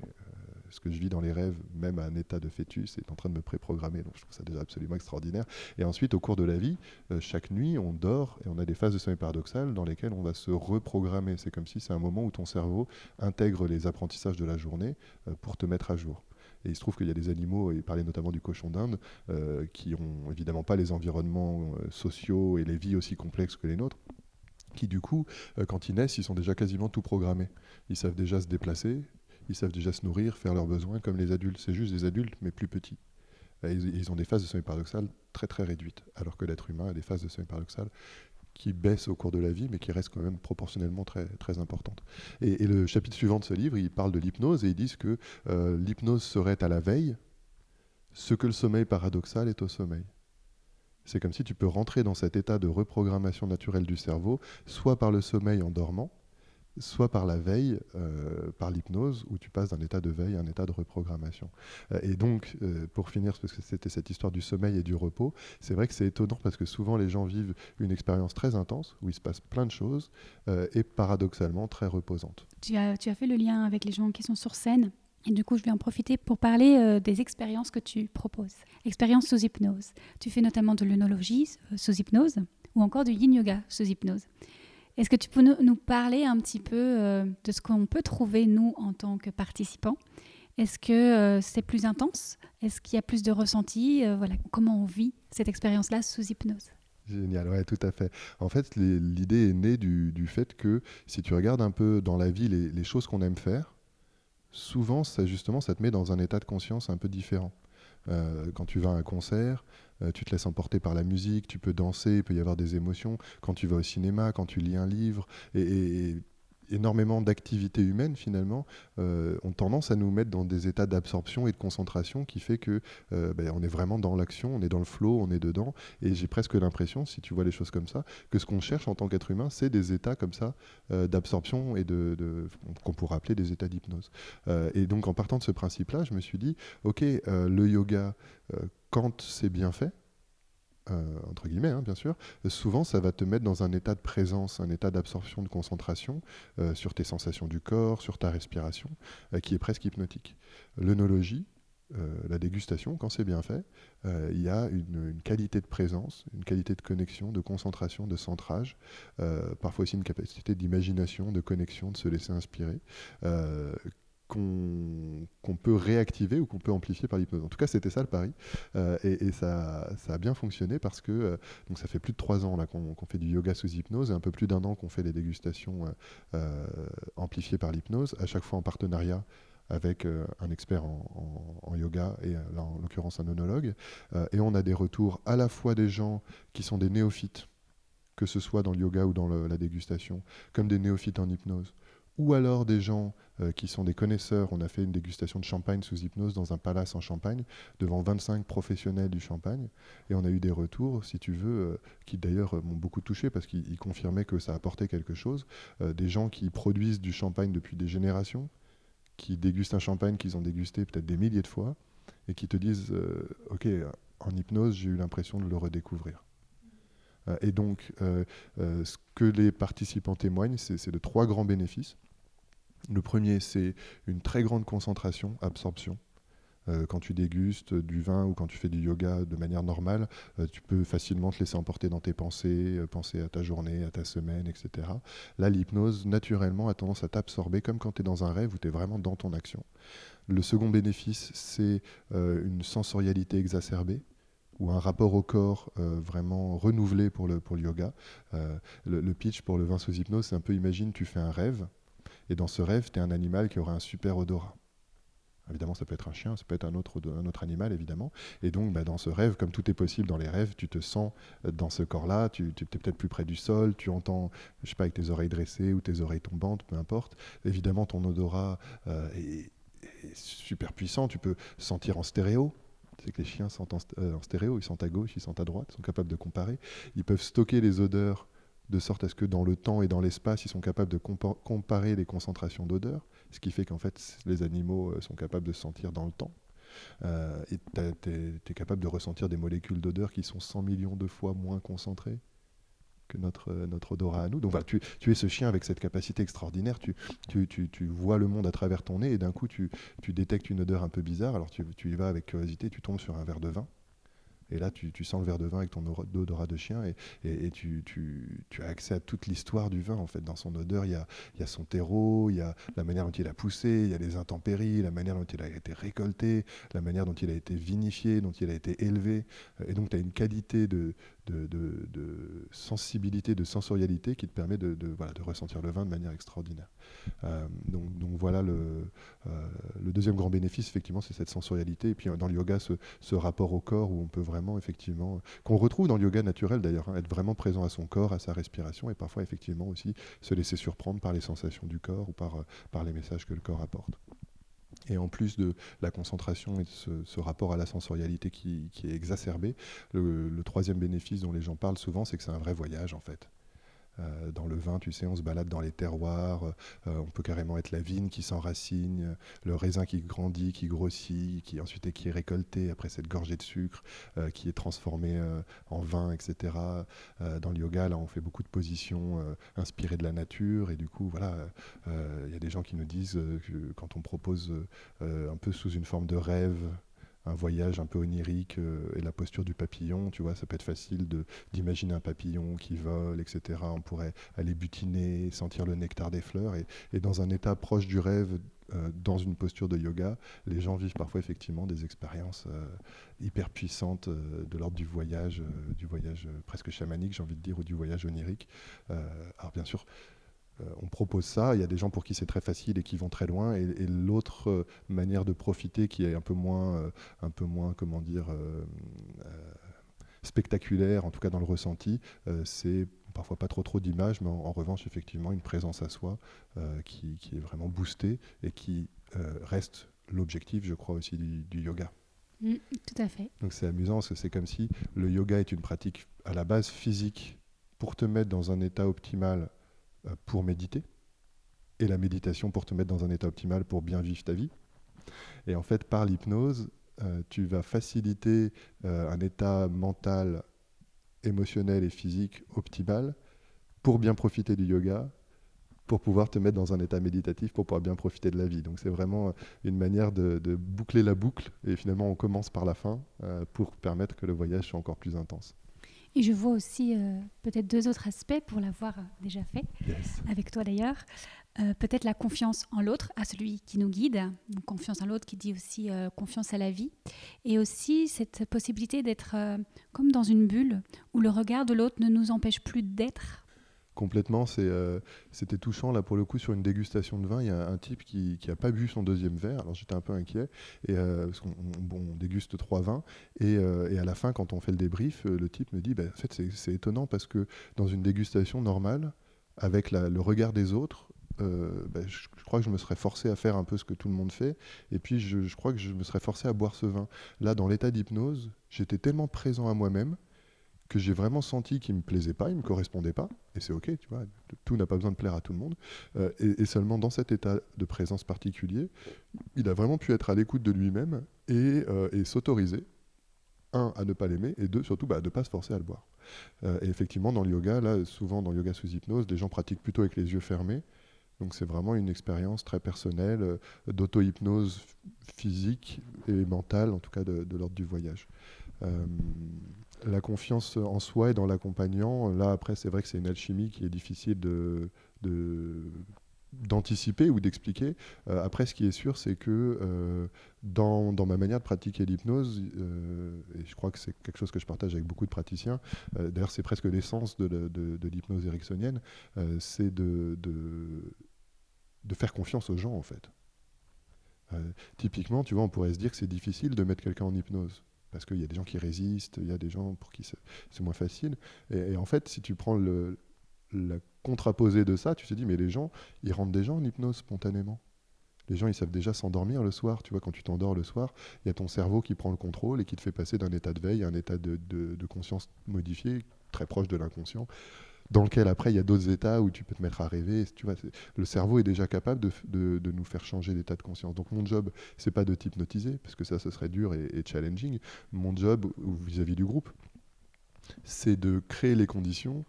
ce que je vis dans les rêves, même à un état de fœtus, est en train de me préprogrammer. Donc je trouve ça déjà absolument extraordinaire. Et ensuite, au cours de la vie, euh, chaque nuit, on dort et on a des phases de sommeil paradoxal dans lesquelles on va se reprogrammer. C'est comme si c'est un moment où ton cerveau intègre les apprentissages de la journée pour te mettre à jour. Et il se trouve qu'il y a des animaux, et parlait notamment du cochon d'Inde, euh, qui n'ont évidemment pas les environnements euh, sociaux et les vies aussi complexes que les nôtres qui du coup, euh, quand ils naissent, ils sont déjà quasiment tout programmés. Ils savent déjà se déplacer, ils savent déjà se nourrir, faire leurs besoins comme les adultes. C'est juste des adultes, mais plus petits. ils, ont des phases de sommeil paradoxal très très réduites, alors que l'être humain a des phases de sommeil paradoxal qui baisse au cours de la vie, mais qui reste quand même proportionnellement très, très importante. Et, le chapitre suivant de ce livre, il parle de l'hypnose et ils disent que euh, l'hypnose serait à la veille ce que le sommeil paradoxal est au sommeil. C'est comme si tu peux rentrer dans cet état de reprogrammation naturelle du cerveau, soit par le sommeil en dormant, soit par la veille, euh, par l'hypnose, où tu passes d'un état de veille à un état de reprogrammation. Euh, et donc, euh, pour finir, parce que c'était cette histoire du sommeil et du repos, c'est vrai que c'est étonnant parce que souvent les gens vivent une expérience très intense, où il se passe plein de choses, et paradoxalement très reposante. Tu as, fait le lien avec les gens qui sont sur scène et du coup, je vais en profiter pour parler des expériences que tu proposes. Expériences sous hypnose. Tu fais notamment de l'œnologie sous hypnose ou encore du yin yoga sous hypnose. Est-ce que tu peux nous parler un petit peu euh, de ce qu'on peut trouver, nous, en tant que participants? Est-ce que euh, c'est plus intense? Est-ce qu'il y a plus de ressenti euh, voilà, Comment on vit cette expérience-là sous hypnose? Génial, ouais, tout à fait. En fait, l'idée est née du, fait que si tu regardes un peu dans la vie les, choses qu'on aime faire, souvent, justement, ça te met dans un état de conscience un peu différent. Quand tu vas à un concert, euh, tu te laisses emporter par la musique, tu peux danser, il peut y avoir des émotions. Quand tu vas au cinéma, quand tu lis un livre, et, énormément d'activités humaines finalement euh, ont tendance à nous mettre dans des états d'absorption et de concentration qui fait que euh, ben, on est vraiment dans l'action, on est dans le flow, on est dedans. Et j'ai presque l'impression, si tu vois les choses comme ça, que ce qu'on cherche en tant qu'être humain, c'est des états comme ça d'absorption et de, qu'on pourrait appeler des états d'hypnose. et donc en partant de ce principe-là, je me suis dit, ok, le yoga quand c'est bien fait, euh, entre guillemets, hein, bien sûr, souvent ça va te mettre dans un état de présence, un état d'absorption, de concentration euh, sur tes sensations du corps, sur ta respiration, euh, qui est presque hypnotique. L'œnologie, la dégustation, quand c'est bien fait, il y a une, une, qualité de présence, une qualité de connexion, de concentration, de centrage, parfois aussi une capacité d'imagination, de connexion, de se laisser inspirer, qu'on peut réactiver ou qu'on peut amplifier par l'hypnose. En tout cas, c'était ça le pari. Euh, et, ça, a bien fonctionné parce que euh, ça fait plus de trois ans qu'on fait du yoga sous hypnose et un peu plus d'un an qu'on fait des dégustations euh, amplifiées par l'hypnose, à chaque fois en partenariat avec un expert en, yoga et en l'occurrence un onologue. et on a des retours à la fois des gens qui sont des néophytes, que ce soit dans le yoga ou dans la dégustation, comme des néophytes en hypnose ou alors des gens euh, qui sont des connaisseurs. On a fait une dégustation de champagne sous hypnose dans un palace en Champagne, devant 25 professionnels du champagne, et on a eu des retours, si tu veux, euh, qui d'ailleurs euh, m'ont beaucoup touché parce qu'ils confirmaient que ça apportait quelque chose. des gens qui produisent du champagne depuis des générations, qui dégustent un champagne qu'ils ont dégusté peut-être des milliers de fois, et qui te disent, ok, en hypnose, j'ai eu l'impression de le redécouvrir. Et donc, ce que les participants témoignent, c'est de trois grands bénéfices. Le premier, c'est une très grande concentration, absorption. Euh, quand tu dégustes du vin ou quand tu fais du yoga de manière normale, euh, tu peux facilement te laisser emporter dans tes pensées, euh, penser à ta journée, à ta semaine, etc. Là, l'hypnose, naturellement, a tendance à t'absorber comme quand tu es dans un rêve où tu es vraiment dans ton action. Le second bénéfice, c'est une sensorialité exacerbée ou un rapport au corps vraiment renouvelé pour le, pour le yoga. Le, le, pitch pour le vin sous hypnose, c'est un peu imagine, tu fais un rêve, et dans ce rêve, tu es un animal qui aura un super odorat. Évidemment, ça peut être un chien, ça peut être un autre, animal, évidemment. Et donc, bah, dans ce rêve, comme tout est possible dans les rêves, tu te sens euh, dans ce corps-là, tu, tu es peut-être plus près du sol, tu entends, je sais pas, avec tes oreilles dressées ou tes oreilles tombantes, peu importe. Évidemment, ton odorat euh, est, super puissant, tu peux sentir en stéréo. C'est que les chiens sentent en, euh, en, stéréo, ils sentent à gauche, ils sentent à droite, ils sont capables de comparer. Ils peuvent stocker les odeurs de sorte à ce que dans le temps et dans l'espace, ils sont capables de comparer les concentrations d'odeurs ce qui fait qu'en fait, les animaux euh, sont capables de sentir dans le temps. Euh, et tu es, capable de ressentir des molécules d'odeur qui sont 100 millions de fois moins concentrées que notre, euh, notre odorat à nous. Donc tu, es ce chien avec cette capacité extraordinaire, tu, tu, tu vois le monde à travers ton nez et d'un coup tu, détectes une odeur un peu bizarre, alors tu, y vas avec curiosité, tu tombes sur un verre de vin et là, tu, sens le verre de vin avec ton odorat de chien et, et, tu, as accès à toute l'histoire du vin. En fait, dans son odeur, il y a, son terreau, il y a la manière dont il a poussé, il y a les intempéries, la manière dont il a été récolté, la manière dont il a été vinifié, dont il a été élevé. Et donc, tu as une qualité de, sensibilité, de sensorialité qui te permet de ressentir le vin de manière extraordinaire. Euh, donc, voilà le, euh, le, deuxième grand bénéfice, effectivement, c'est cette sensorialité. Et puis dans le yoga, ce, ce, rapport au corps où on peut vraiment, effectivement, qu'on retrouve dans le yoga naturel d'ailleurs, hein, être vraiment présent à son corps, à sa respiration et parfois, effectivement, aussi se laisser surprendre par les sensations du corps ou par, par les messages que le corps apporte. Et en plus de la concentration et de ce, rapport à la sensorialité qui, est exacerbé, le, troisième bénéfice dont les gens parlent souvent, c'est que c'est un vrai voyage en fait. Euh, dans le vin, tu sais, on se balade dans les terroirs, euh, on peut carrément être la vigne qui s'enracine, le raisin qui grandit, qui grossit, qui ensuite est, qui est récolté après cette gorgée de sucre, euh, qui est transformé en vin, etc. dans le yoga, là, on fait beaucoup de positions inspirées de la nature, et du coup, voilà, il y a des gens qui nous disent que quand on propose un peu sous une forme de rêve, un voyage un peu onirique euh, et la posture du papillon, tu vois, ça peut être facile d'imaginer un papillon qui vole, etc. On pourrait aller butiner, sentir le nectar des fleurs et, dans un état proche du rêve, euh, dans une posture de yoga, les gens vivent parfois effectivement des expériences euh, hyper puissantes de l'ordre du voyage, du voyage presque chamanique, j'ai envie de dire, ou du voyage onirique. alors bien sûr, on propose ça. Il y a des gens pour qui c'est très facile et qui vont très loin. Et, l'autre euh, manière de profiter, qui est un peu moins, euh, un peu moins, comment dire, spectaculaire, en tout cas dans le ressenti, c'est parfois pas trop trop d'images, mais en, revanche effectivement une présence à soi qui, est vraiment boostée et qui reste l'objectif, je crois aussi du, yoga. Mm, tout à fait. Donc c'est amusant parce que c'est comme si le yoga est une pratique à la base physique pour te mettre dans un état optimal euh, pour méditer et la méditation pour te mettre dans un état optimal pour bien vivre ta vie. Et en fait, par l'hypnose, euh, tu vas faciliter euh, un état mental, émotionnel et physique optimal pour bien profiter du yoga, pour pouvoir te mettre dans un état méditatif, pour pouvoir bien profiter de la vie. Donc c'est vraiment une manière de, boucler la boucle, et finalement on commence par la fin pour permettre que le voyage soit encore plus intense. Et je vois aussi euh, peut-être deux autres aspects pour l'avoir euh, déjà fait, avec toi d'ailleurs. Euh, peut-être la confiance en l'autre, à celui qui nous guide, donc confiance en l'autre qui dit aussi confiance à la vie, et aussi cette possibilité d'être comme dans une bulle où le regard de l'autre ne nous empêche plus d'être complètement. Euh, c'était touchant, là, pour le coup, sur une dégustation de vin. Il y a un type qui n'a pas bu son deuxième verre. Alors, j'étais un peu inquiet. Et, euh, parce qu'on bon, déguste trois vins. Et, euh, et, à la fin, quand on fait le débrief, le type me dit bah, En fait, c'est étonnant parce que dans une dégustation normale, avec le regard des autres, bah, je, crois que je me serais forcé à faire un peu ce que tout le monde fait. Et puis, je crois que je me serais forcé à boire ce vin. Là, dans l'état d'hypnose, j'étais tellement présent à moi-même que j'ai vraiment senti qu'il me plaisait pas, il me correspondait pas, et c'est ok, tu vois, tout n'a pas besoin de plaire à tout le monde. Euh, et, seulement dans cet état de présence particulier, il a vraiment pu être à l'écoute de lui-même et, euh, s'autoriser, un, à ne pas l'aimer, et deux, surtout, bah, à ne pas se forcer à le boire. Euh, et effectivement, dans le yoga, là, souvent dans le yoga sous hypnose, les gens pratiquent plutôt avec les yeux fermés. Donc c'est vraiment une expérience très personnelle d'auto-hypnose physique et mentale, en tout cas de l'ordre du voyage la confiance en soi et dans l'accompagnant, là après c'est vrai que c'est une alchimie qui est difficile d'anticiper ou d'expliquer. Euh, après, ce qui est sûr, c'est que euh, dans, ma manière de pratiquer l'hypnose, euh, et je crois que c'est quelque chose que je partage avec beaucoup de praticiens, d'ailleurs c'est presque l'essence de l'hypnose ericksonienne, c'est de, de, faire confiance aux gens en fait. typiquement, tu vois, on pourrait se dire que c'est difficile de mettre quelqu'un en hypnose. Parce qu'il y a des gens qui résistent, il y a des gens pour qui c'est moins facile. Et, en fait, si tu prends la contraposé de ça, tu te dis, mais les gens, ils rentrent déjà en hypnose spontanément. Les gens, ils savent déjà s'endormir le soir. Tu vois, quand tu t'endors le soir, il y a ton cerveau qui prend le contrôle et qui te fait passer d'un état de veille à un état de, conscience modifié, très proche de l'inconscient, dans lequel après, il y a d'autres états où tu peux te mettre à rêver. Tu vois, le cerveau est déjà capable de, nous faire changer d'état de conscience. Donc mon job, c'est pas de t'hypnotiser, parce que ça, ce serait dur et, challenging. Mon job, vis-à-vis -vis du groupe, c'est de créer les conditions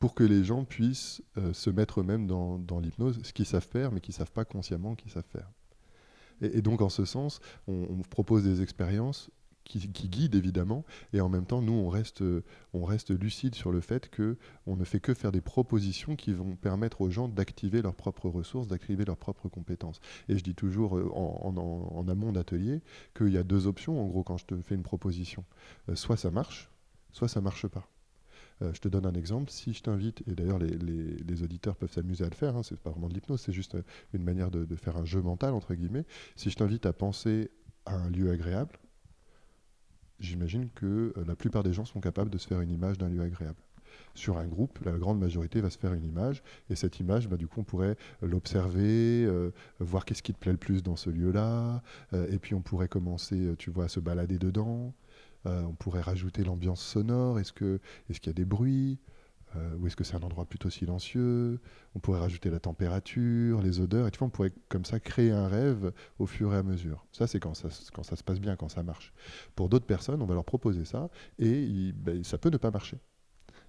pour que les gens puissent euh, se mettre eux-mêmes dans, l'hypnose, ce qu'ils savent faire, mais qu'ils ne savent pas consciemment qu'ils savent faire. Et, donc, en ce sens, on, propose des expériences qui, guident évidemment, et en même temps, nous, on reste, on reste lucide sur le fait qu'on ne fait que faire des propositions qui vont permettre aux gens d'activer leurs propres ressources, d'activer leurs propres compétences. Et je dis toujours euh, en, amont d'atelier qu'il y a deux options, en gros, quand je te fais une proposition. Euh, soit ça marche, soit ça marche pas. Euh, je te donne un exemple. Si je t'invite, et d'ailleurs les, auditeurs peuvent s'amuser à le faire, hein, c'est pas vraiment de l'hypnose, c'est juste euh, une manière de, faire un jeu mental, entre guillemets. Si je t'invite à penser à un lieu agréable, j'imagine que euh, la plupart des gens sont capables de se faire une image d'un lieu agréable sur un groupe, la grande majorité va se faire une image, et cette image, bah, du coup, on pourrait l'observer, voir qu'est-ce qui te plaît le plus dans ce lieu-là, et puis on pourrait commencer, tu vois, à se balader dedans, euh, on pourrait rajouter l'ambiance sonore. Est-ce qu'il y a des bruits euh, Ou est-ce que c'est un endroit plutôt silencieux? On pourrait rajouter la température, les odeurs. Et tu vois, on pourrait comme ça créer un rêve au fur et à mesure. Ça, c'est quand ça, se passe bien, quand ça marche. Pour d'autres personnes, on va leur proposer ça et ben, ça peut ne pas marcher.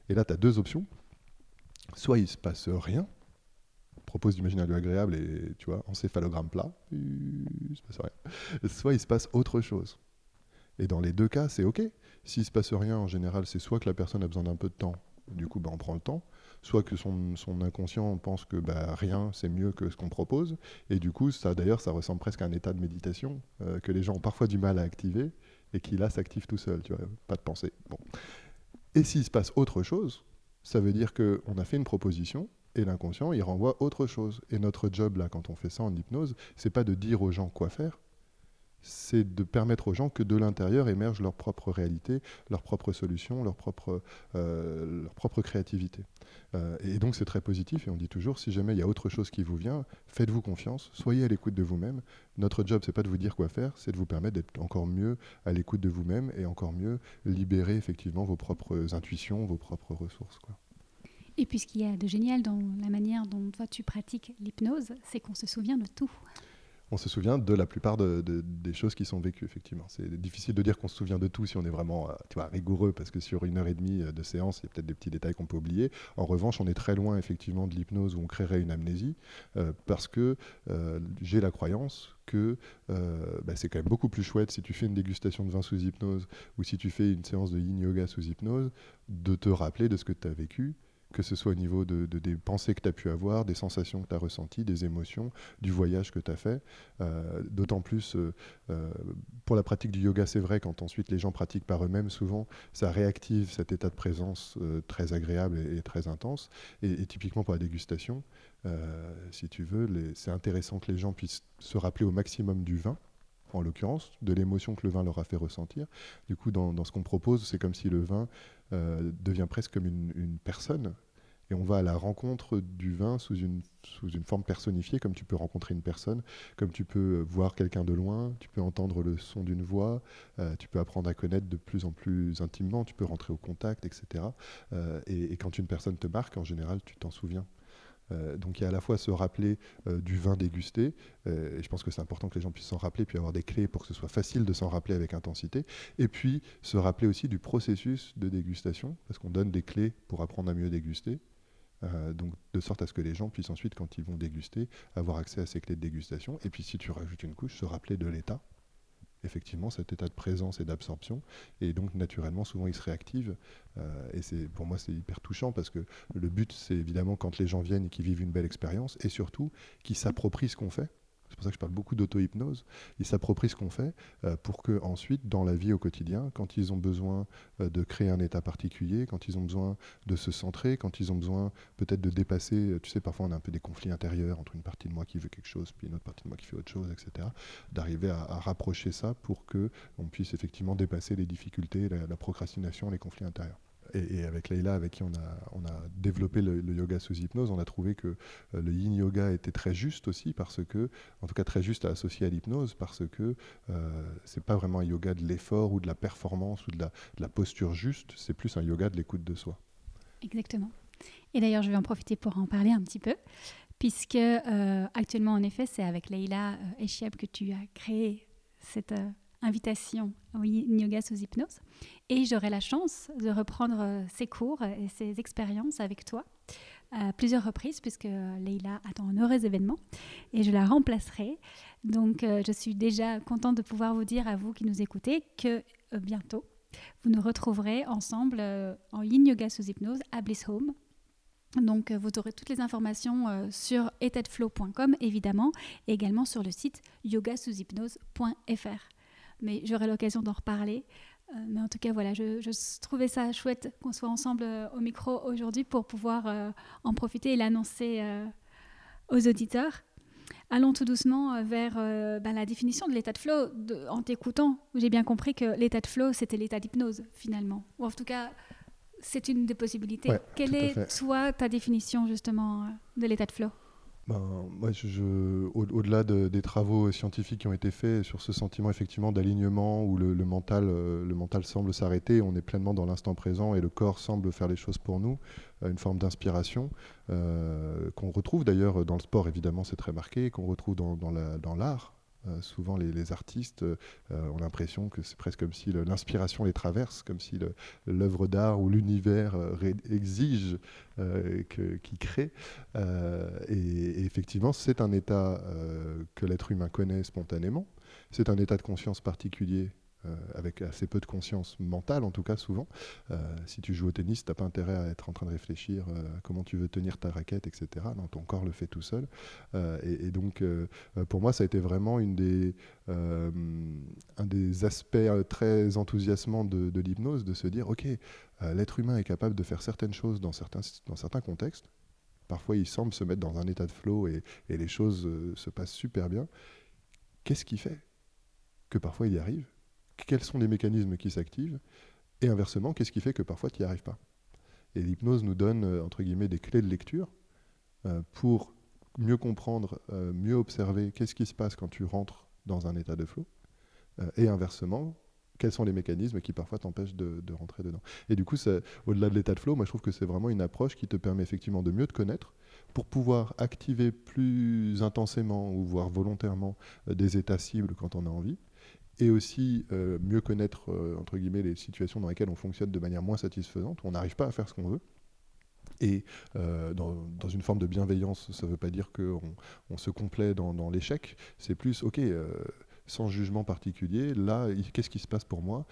Et là, tu as deux options. Soit il se passe rien, propose d'imaginer un lieu agréable et tu vois, encéphalogramme plat, il se passe rien. Soit il se passe autre chose. Et dans les deux cas, c'est OK. S'il se passe rien, en général, c'est soit que la personne a besoin d'un peu de temps, du coup, bah, on prend le temps, soit que son, inconscient pense que bah, rien, c'est mieux que ce qu'on propose. Et du coup, ça d'ailleurs, ça ressemble presque à un état de méditation euh, que les gens ont parfois du mal à activer et qui là s'active tout seul, tu vois, pas de pensée. Bon. Et s'il se passe autre chose, ça veut dire qu'on a fait une proposition, et l'inconscient, il renvoie autre chose. Et notre job, là, quand on fait ça en hypnose, c'est pas de dire aux gens quoi faire, c'est de permettre aux gens que de l'intérieur émergent leur propre réalité, leurs propres solutions, leur propre, euh, leur propre créativité. Euh, et donc c'est très positif et on dit toujours, si jamais il y a autre chose qui vous vient, faites-vous confiance, soyez à l'écoute de vous-même. Notre job, c'est pas de vous dire quoi faire, c'est de vous permettre d'être encore mieux à l'écoute de vous-même et encore mieux libérer effectivement vos propres intuitions, vos propres ressources. Et puis ce qu'il y a de génial dans la manière dont toi tu pratiques l'hypnose, c'est qu'on se souvient de tout on se souvient de la plupart des choses qui sont vécues, effectivement. C'est difficile de dire qu'on se souvient de tout si on est vraiment euh, rigoureux, parce que sur une heure et demie euh, de séance, il y a peut-être des petits détails qu'on peut oublier. En revanche, on est très loin, effectivement, de l'hypnose où on créerait une amnésie, euh, parce que j'ai la croyance que bah, c'est quand même beaucoup plus chouette si tu fais une dégustation de vin sous hypnose ou si tu fais une séance de yin yoga sous hypnose, de te rappeler de ce que tu as vécu que ce soit au niveau de, des pensées que tu as pu avoir, des sensations que tu as ressenties, des émotions, du voyage que tu as fait. Euh, d'autant plus, euh, euh, pour la pratique du yoga, c'est vrai, quand ensuite les gens pratiquent par eux-mêmes, souvent, ça réactive cet état de présence très agréable et, très intense. Et, typiquement pour la dégustation, si tu veux, c'est intéressant que les gens puissent se rappeler au maximum du vin en l'occurrence, de l'émotion que le vin leur a fait ressentir. Du coup, dans, ce qu'on propose, c'est comme si le vin euh, devient presque comme une, personne. Et on va à la rencontre du vin sous une, sous une forme personnifiée, comme tu peux rencontrer une personne, comme tu peux voir quelqu'un de loin, tu peux entendre le son d'une voix, euh, tu peux apprendre à connaître de plus en plus intimement, tu peux rentrer au contact, etc. Euh, et, quand une personne te marque, en général, tu t'en souviens. Euh, donc il y a à la fois se rappeler euh, du vin dégusté, euh, et je pense que c'est important que les gens puissent s'en rappeler, puis avoir des clés pour que ce soit facile de s'en rappeler avec intensité, et puis se rappeler aussi du processus de dégustation, parce qu'on donne des clés pour apprendre à mieux déguster. donc de sorte à ce que les gens puissent ensuite, quand ils vont déguster, avoir accès à ces clés de dégustation. Et puis si tu rajoutes une couche, se rappeler de l'état effectivement cet état de présence et d'absorption. Et donc, naturellement, souvent, ils se réactivent. Euh, et c'est, pour moi, c'est hyper touchant parce que le but, c'est évidemment quand les gens viennent et qu'ils vivent une belle expérience et surtout qu'ils s'approprient ce qu'on fait c'est pour ça que je parle beaucoup d'auto-hypnose. Ils s'approprient ce qu'on fait euh, pour que ensuite, dans la vie au quotidien, quand ils ont besoin euh, de créer un état particulier, quand ils ont besoin de se centrer, quand ils ont besoin peut-être de dépasser, euh, tu sais, parfois on a un peu des conflits intérieurs entre une partie de moi qui veut quelque chose, puis une autre partie de moi qui fait autre chose, etc. D'arriver à, rapprocher ça pour que on puisse effectivement dépasser les difficultés, la procrastination, les conflits intérieurs et, avec Leïla, avec qui on a, on a développé le, yoga sous hypnose, on a trouvé que euh, le yin yoga était très juste aussi, parce que, en tout cas très juste à associer à l'hypnose, parce que euh, c'est pas vraiment un yoga de l'effort ou de la performance ou de la, posture juste, c'est plus un yoga de l'écoute de soi. Exactement. Et d'ailleurs, je vais en profiter pour en parler un petit peu, puisque euh, actuellement, en effet, c'est avec Leïla Echiab que tu as créé cette invitation au yoga sous hypnose. Et j'aurai la chance de reprendre euh, ces cours et ces expériences avec toi à plusieurs reprises, puisque Leïla attend un heureux événement et je la remplacerai. Donc, euh, je suis déjà contente de pouvoir vous dire à vous qui nous écoutez que euh, bientôt, vous nous retrouverez ensemble en yin yoga sous hypnose à Bliss Home. Donc, vous aurez toutes les informations sur etadflow.com, évidemment, et également sur le site yogasous-hypnose.fr mais j'aurai l'occasion d'en reparler. Euh, mais en tout cas, voilà, je, trouvais ça chouette qu'on soit ensemble euh, au micro aujourd'hui pour pouvoir euh, en profiter et l'annoncer aux auditeurs. Allons tout doucement vers ben, la définition de l'état de flow. en t'écoutant, j'ai bien compris que l'état de flow, c'était l'état d'hypnose finalement. Ou en tout cas, c'est une des possibilités. Quelle est, toi, ta définition justement de l'état de flow? Ben, je, au-delà des travaux scientifiques qui ont été faits sur ce sentiment effectivement d'alignement où le, mental, euh, le mental semble s'arrêter, on est pleinement dans l'instant présent et le corps semble faire les choses pour nous, euh, une forme d'inspiration euh, qu'on retrouve d'ailleurs dans le sport, évidemment, c'est très marqué, qu'on retrouve dans l'art euh, souvent, les, artistes euh, ont l'impression que c'est presque comme si l'inspiration les traverse, comme si l'œuvre d'art ou l'univers euh, exige qu'ils créent. et, effectivement, c'est un état que l'être humain connaît spontanément. C'est un état de conscience particulier euh, avec assez peu de conscience mentale, en tout cas souvent. Euh, si tu joues au tennis, tu n'as pas intérêt à être en train de réfléchir à euh, comment tu veux tenir ta raquette, etc. Non, ton corps le fait tout seul. Et, donc, pour moi, ça a été vraiment une des, un des aspects très enthousiasmants de, l'hypnose, de se dire, OK, l'être humain est capable de faire certaines choses dans certains, contextes. Parfois, il semble se mettre dans un état de flow et les choses se passent super bien. Qu'est-ce qui fait que parfois il y arrive quels sont les mécanismes qui s'activent, et inversement, qu'est-ce qui fait que parfois tu n'y arrives pas. Et l'hypnose nous donne, euh, entre guillemets, des clés de lecture euh, pour mieux comprendre, euh, mieux observer qu'est-ce qui se passe quand tu rentres dans un état de flow, et inversement, quels sont les mécanismes qui parfois t'empêchent de, rentrer dedans. Et du coup, au-delà de l'état de flow, moi je trouve que c'est vraiment une approche qui te permet effectivement de mieux te connaître pour pouvoir activer plus intensément ou voire volontairement des états cibles quand on a envie, et aussi euh, mieux connaître euh, entre guillemets les situations dans lesquelles on fonctionne de manière moins satisfaisante, où on n'arrive pas à faire ce qu'on veut. Et euh, dans, une forme de bienveillance, ça ne veut pas dire qu'on on se complaît dans, l'échec, c'est plus, ok, sans jugement particulier, là, qu'est-ce qui se passe pour moi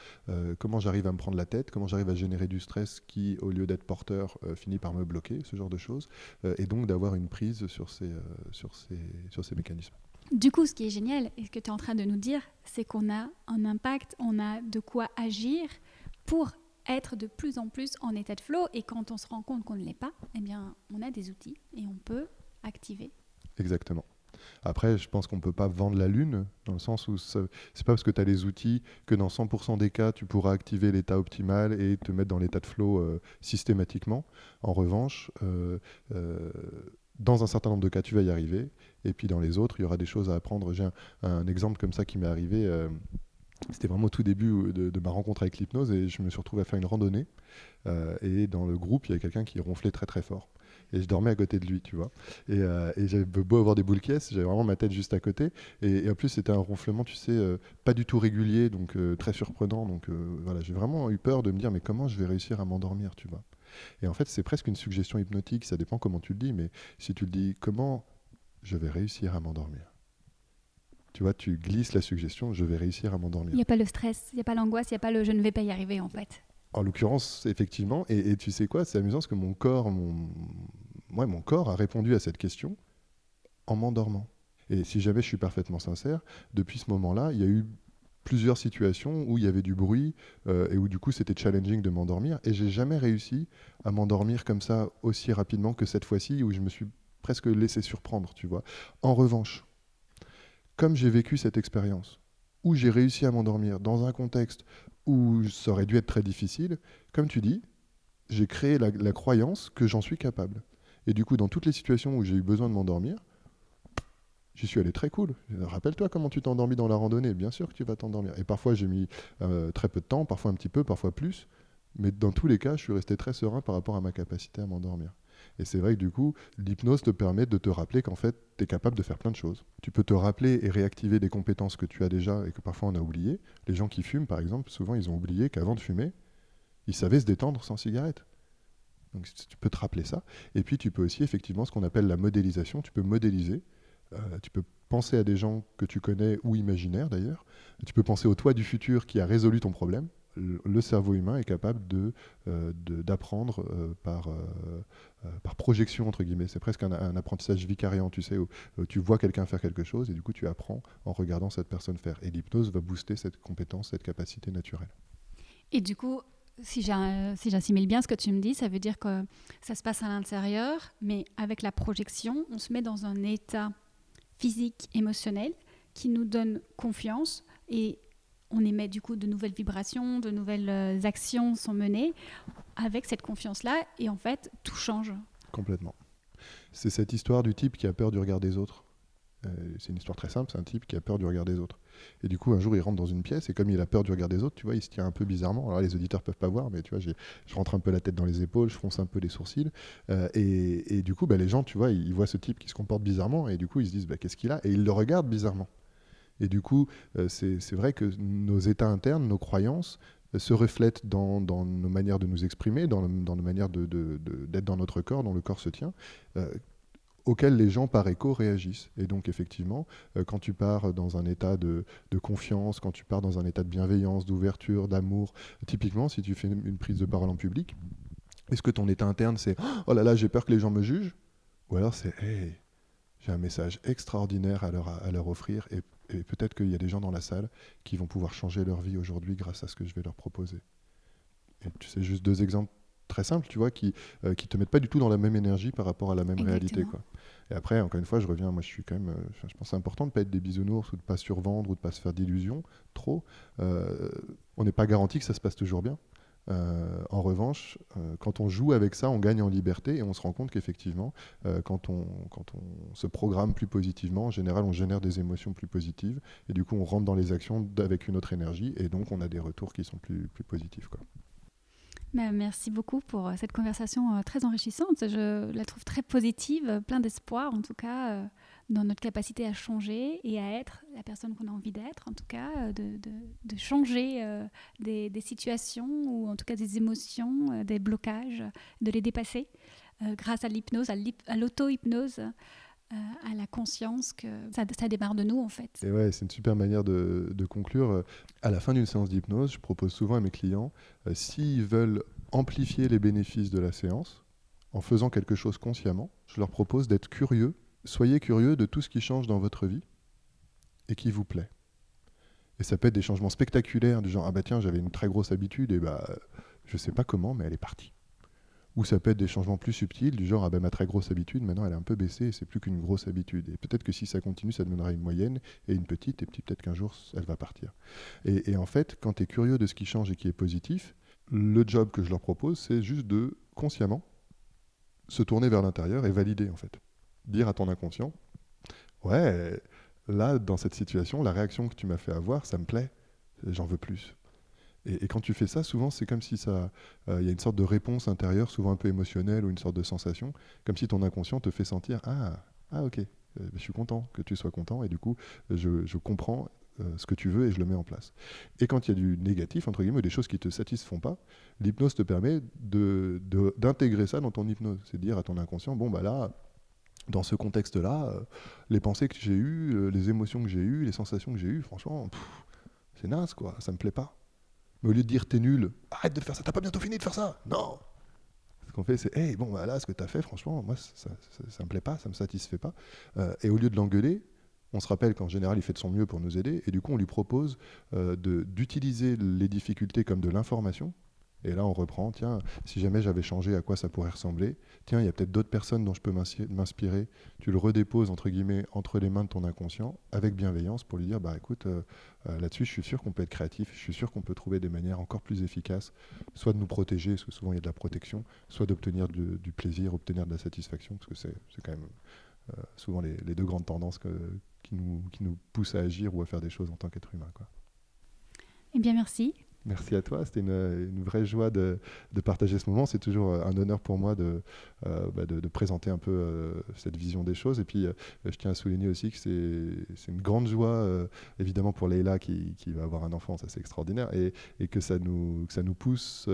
Comment j'arrive à me prendre la tête Comment j'arrive à générer du stress qui, au lieu d'être porteur, finit par me bloquer, ce genre de choses. et donc d'avoir une prise sur ces, sur ces, sur ces mécanismes. Du coup, ce qui est génial, et ce que tu es en train de nous dire, c'est qu'on a un impact, on a de quoi agir pour être de plus en plus en état de flow. Et quand on se rend compte qu'on ne l'est pas, eh bien, on a des outils et on peut activer. Exactement. Après, je pense qu'on ne peut pas vendre la lune, dans le sens où c'est pas parce que tu as les outils que dans 100% des cas, tu pourras activer l'état optimal et te mettre dans l'état de flow euh, systématiquement. En revanche, euh, euh, dans un certain nombre de cas, tu vas y arriver. Et puis dans les autres, il y aura des choses à apprendre. J'ai un, exemple comme ça qui m'est arrivé. Euh, c'était vraiment au tout début de, ma rencontre avec l'hypnose et je me suis retrouvé à faire une randonnée. Euh, et dans le groupe, il y avait quelqu'un qui ronflait très très fort. Et je dormais à côté de lui, tu vois. Et, euh, j'avais beau avoir des boules caisses, j'avais vraiment ma tête juste à côté. Et, en plus, c'était un ronflement, tu sais, pas du tout régulier, donc très surprenant. Donc voilà, j'ai vraiment eu peur de me dire, mais comment je vais réussir à m'endormir, tu vois? Et en fait, c'est presque une suggestion hypnotique, ça dépend comment tu le dis, mais si tu le dis, comment je vais réussir à m'endormir Tu vois, tu glisses la suggestion, je vais réussir à m'endormir. Il n'y a pas le stress, il n'y a pas l'angoisse, il n'y a pas le je ne vais pas y arriver en fait. En l'occurrence, effectivement, et, tu sais quoi, c'est amusant parce que mon corps, mon, mon corps a répondu à cette question en m'endormant. Et si jamais je suis parfaitement sincère, depuis ce moment-là, il y a eu plusieurs situations où il y avait du bruit euh, et où du coup c'était challenging de m'endormir. Et j'ai jamais réussi à m'endormir comme ça aussi rapidement que cette fois-ci où je me suis presque laissé surprendre, tu vois. En revanche, comme j'ai vécu cette expérience, où j'ai réussi à m'endormir dans un contexte où ça aurait dû être très difficile, comme tu dis, j'ai créé la, la croyance que j'en suis capable. Et du coup, dans toutes les situations où j'ai eu besoin de m'endormir, J'y suis allé très cool. Rappelle-toi comment tu t'es endormi dans la randonnée. Bien sûr que tu vas t'endormir. Et parfois, j'ai mis euh, très peu de temps, parfois un petit peu, parfois plus. Mais dans tous les cas, je suis resté très serein par rapport à ma capacité à m'endormir. Et c'est vrai que du coup, l'hypnose te permet de te rappeler qu'en fait, tu es capable de faire plein de choses. Tu peux te rappeler et réactiver des compétences que tu as déjà et que parfois on a oubliées. Les gens qui fument, par exemple, souvent ils ont oublié qu'avant de fumer, ils savaient se détendre sans cigarette. Donc tu peux te rappeler ça. Et puis tu peux aussi effectivement ce qu'on appelle la modélisation. Tu peux modéliser euh, tu peux penser à des gens que tu connais ou imaginaires d'ailleurs. Tu peux penser au toi du futur qui a résolu ton problème. Le, cerveau humain est capable de, euh, d'apprendre euh, par, par projection, entre guillemets. C'est presque un, apprentissage vicariant, tu sais, où, tu vois quelqu'un faire quelque chose et du coup tu apprends en regardant cette personne faire. Et l'hypnose va booster cette compétence, cette capacité naturelle. Et du coup, si j'assimile bien ce que tu me dis, ça veut dire que ça se passe à l'intérieur, mais avec la projection, on se met dans un état physique, émotionnel, qui nous donne confiance et on émet du coup de nouvelles vibrations, de nouvelles euh, actions sont menées avec cette confiance-là et en fait tout change. Complètement. C'est cette histoire du type qui a peur du regard des autres. Euh, c'est une histoire très simple, c'est un type qui a peur du regard des autres. Et du coup, un jour, il rentre dans une pièce et comme il a peur du regard des autres, tu vois, il se tient un peu bizarrement. Alors les auditeurs peuvent pas voir, mais tu vois, je rentre un peu la tête dans les épaules, je fronce un peu les sourcils. Euh, et, du coup, bah, les gens, tu vois, ils, voient ce type qui se comporte bizarrement et du coup, ils se disent, bah, qu'est-ce qu'il a? Et ils le regardent bizarrement. Et du coup, euh, c'est vrai que nos états internes, nos croyances, se reflètent dans, nos manières de nous exprimer, dans, nos manières d'être dans notre corps, dont le corps se tient auxquels les gens par écho réagissent. Et donc effectivement, euh, quand tu pars dans un état de, confiance, quand tu pars dans un état de bienveillance, d'ouverture, d'amour, typiquement si tu fais une prise de parole en public, est-ce que ton état interne c'est ⁇ Oh là là, j'ai peur que les gens me jugent ?⁇ Ou alors c'est ⁇ Hey, j'ai un message extraordinaire à leur, à leur offrir et, et peut-être qu'il y a des gens dans la salle qui vont pouvoir changer leur vie aujourd'hui grâce à ce que je vais leur proposer. Et tu sais, juste deux exemples très simples, tu vois, qui ne euh, qui te mettent pas du tout dans la même énergie par rapport à la même réalité, quoi. Et après, encore une fois, je reviens, moi je suis quand même, euh, je pense que c'est important de ne pas être des bisounours ou de ne pas survendre ou de ne pas se faire d'illusions trop. Euh, on n'est pas garanti que ça se passe toujours bien. Euh, en revanche, quand on joue avec ça, on gagne en liberté et on se rend compte qu'effectivement, quand, on, quand on se programme plus positivement, en général, on génère des émotions plus positives et du coup, on rentre dans les actions avec une autre énergie et donc on a des retours qui sont plus, plus positifs. Quoi. Merci beaucoup pour euh, cette conversation euh, très enrichissante. Je la trouve très positive, plein d'espoir en tout cas euh, dans notre capacité à changer et à être la personne qu'on a envie d'être, en tout cas de, de, changer des, des, situations ou en tout cas des émotions, des blocages, de les dépasser grâce à l'hypnose, à l'auto-hypnose. à la conscience que ça, ça, démarre de nous en fait. Et ouais, c'est une super manière de, de conclure. À la fin d'une séance d'hypnose, je propose souvent à mes clients, s'ils veulent amplifier les bénéfices de la séance en faisant quelque chose consciemment. Je leur propose d'être curieux. Soyez curieux de tout ce qui change dans votre vie et qui vous plaît. Et ça peut être des changements spectaculaires du genre ah bah tiens j'avais une très grosse habitude et bah je sais pas comment mais elle est partie. Ou ça peut être des changements plus subtils du genre ah bah ma très grosse habitude maintenant elle est un peu baissée et c'est plus qu'une grosse habitude. Et peut-être que si ça continue ça deviendra une moyenne et une petite et peut-être qu'un jour elle va partir. Et, en fait quand tu es curieux de ce qui change et qui est positif, le job que je leur propose, c'est juste de consciemment se tourner vers l'intérieur et valider en fait. Dire à ton inconscient, ouais, là, dans cette situation, la réaction que tu m'as fait avoir, ça me plaît, j'en veux plus. Et, quand tu fais ça, souvent, c'est comme si ça, euh, il y a une sorte de réponse intérieure, souvent un peu émotionnelle ou une sorte de sensation, comme si ton inconscient te fait sentir, ah, ah ok, euh, je suis content que tu sois content, et du coup, je, je comprends euh, ce que tu veux et je le mets en place. Et quand il y a du négatif, entre guillemets, des choses qui ne te satisfont pas, l'hypnose te permet d'intégrer de, ça dans ton hypnose. C'est dire à ton inconscient, bon, bah là, dans ce contexte-là, les pensées que j'ai eues, les émotions que j'ai eues, les sensations que j'ai eues, franchement, c'est naze, quoi, ça me plaît pas. Mais au lieu de dire t'es nul, arrête de faire ça, t'as pas bientôt fini de faire ça. Non Ce qu'on fait, c'est hey, bon, bah là, ce que t'as fait, franchement, moi, ça, ça, me plaît pas, ça me satisfait pas. Euh, et au lieu de l'engueuler, on se rappelle qu'en général, il fait de son mieux pour nous aider, et du coup, on lui propose euh, d'utiliser les difficultés comme de l'information, et là, on reprend, tiens, si jamais j'avais changé, à quoi ça pourrait ressembler Tiens, il y a peut-être d'autres personnes dont je peux m'inspirer. Tu le redéposes, entre guillemets, entre les mains de ton inconscient, avec bienveillance, pour lui dire, bah écoute, euh, euh, là-dessus, je suis sûr qu'on peut être créatif, je suis sûr qu'on peut trouver des manières encore plus efficaces, soit de nous protéger, parce que souvent il y a de la protection, soit d'obtenir du, plaisir, obtenir de la satisfaction, parce que c'est quand même euh, souvent les, deux grandes tendances qui, nous, qui nous poussent à agir ou à faire des choses en tant qu'être humain. Quoi. Eh bien, merci. Merci à toi, c'était une, vraie joie de, partager ce moment. C'est toujours euh, un honneur pour moi de, euh, bah, présenter un peu euh, cette vision des choses. Et puis, je tiens à souligner aussi que c'est une grande joie, évidemment, pour Leïla qui, va avoir un enfant, ça c'est extraordinaire, et, que, ça nous, que ça nous pousse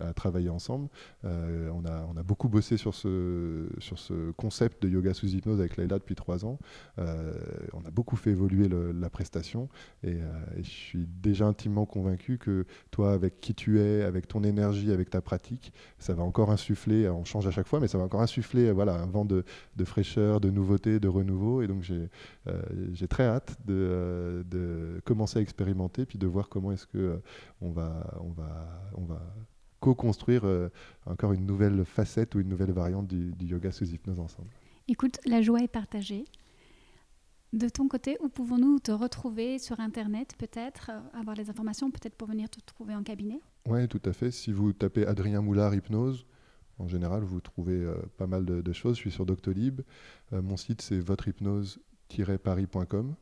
à, travailler ensemble. on, a, on a beaucoup bossé sur ce, sur ce concept de yoga sous hypnose avec Leïla depuis trois ans. on a beaucoup fait évoluer la prestation, et, et je suis déjà intimement convaincu que toi, avec qui tu es, avec ton énergie, avec ta pratique, ça va encore insuffler, on change à chaque fois, mais ça va encore insuffler voilà, un vent de, fraîcheur, de nouveauté, de renouveau. Et donc j'ai euh, très hâte de, de, commencer à expérimenter, puis de voir comment est-ce que euh, on va, on va, on va co-construire euh, encore une nouvelle facette ou une nouvelle variante du yoga sous hypnose ensemble. Écoute, la joie est partagée. De ton côté, où pouvons-nous te retrouver sur Internet, peut-être, euh, avoir les informations, peut-être pour venir te trouver en cabinet? Oui, tout à fait. Si vous tapez Adrien Moulard Hypnose, en général, vous trouvez euh, pas mal de, choses. Je suis sur Doctolib. Euh, mon site, c'est votrehypnose-paris.com.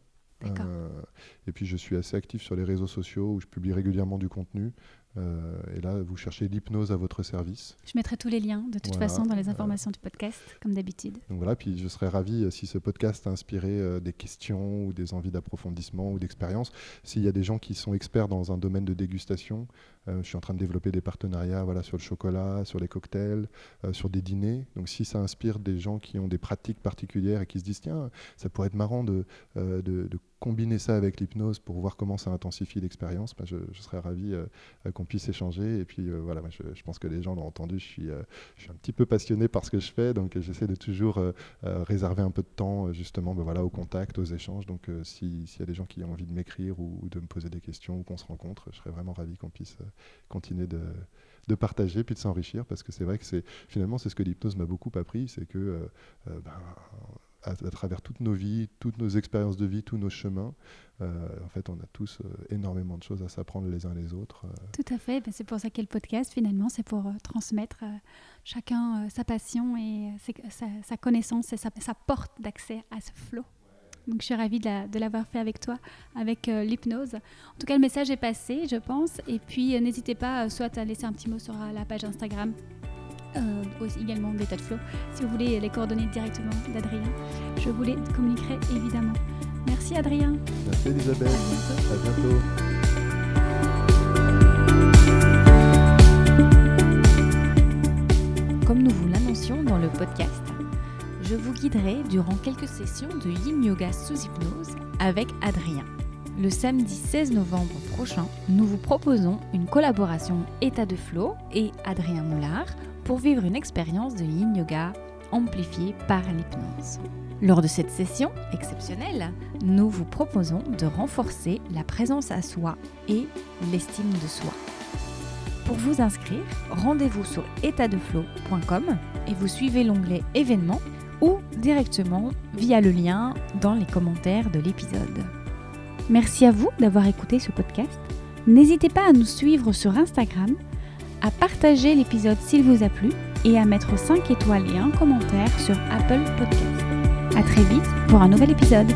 et puis, je suis assez actif sur les réseaux sociaux où je publie régulièrement du contenu. Euh, et là, vous cherchez l'hypnose à votre service. Je mettrai tous les liens de toute façon dans les informations du podcast, comme d'habitude. Donc voilà, puis je serais ravi euh, si ce podcast a inspiré euh, des questions ou des envies d'approfondissement ou d'expérience. S'il y a des gens qui sont experts dans un domaine de dégustation, je suis en train de développer des partenariats voilà, sur le chocolat, sur les cocktails, sur des dîners. Donc si ça inspire des gens qui ont des pratiques particulières et qui se disent, tiens, ça pourrait être marrant de, de, de combiner ça avec l'hypnose pour voir comment ça intensifie l'expérience, bah, je, serais ravi euh, qu'on puisse échanger. Et puis euh, voilà, je, pense que les gens l'ont entendu, je suis, euh, un petit peu passionné par ce que je fais, donc j'essaie de toujours réserver un peu de temps justement bah, voilà, au contact, aux échanges. Donc s'il y a des gens qui ont envie de m'écrire ou, de me poser des questions ou qu'on se rencontre, je serais vraiment ravi qu'on puisse continuer de partager puis de s'enrichir parce que c'est vrai que c'est finalement c'est ce que l'hypnose m'a beaucoup appris c'est que ben, à, travers toutes nos vies, toutes nos expériences de vie, tous nos chemins. Euh, en fait, on a tous euh, énormément de choses à s'apprendre les uns les autres. Euh. Tout à fait. Ben, c'est pour ça qu'est le podcast, finalement. C'est pour transmettre chacun sa passion et sa, connaissance et sa, porte d'accès à ce flot. Donc, je suis ravie de l'avoir fait avec toi, avec l'hypnose. En tout cas, le message est passé, je pense. Et puis, n'hésitez pas soit à laisser un petit mot sur la page Instagram euh, également d'état de flow. Si vous voulez les coordonnées directement d'Adrien, je vous les communiquerai évidemment. Merci Adrien. Merci Elisabeth. À bientôt. Comme nous vous l'annoncions dans le podcast, je vous guiderai durant quelques sessions de Yin Yoga sous hypnose avec Adrien. Le samedi 16 novembre prochain, nous vous proposons une collaboration État de Flow et Adrien Moulard pour vivre une expérience de yin yoga amplifiée par l'hypnose. Lors de cette session exceptionnelle, nous vous proposons de renforcer la présence à soi et l'estime de soi. Pour vous inscrire, rendez-vous sur étatdeflow.com et vous suivez l'onglet événements ou directement via le lien dans les commentaires de l'épisode. Merci à vous d'avoir écouté ce podcast. N'hésitez pas à nous suivre sur Instagram à partager l'épisode s'il vous a plu et à mettre 5 étoiles et un commentaire sur Apple Podcast. A très vite pour un nouvel épisode.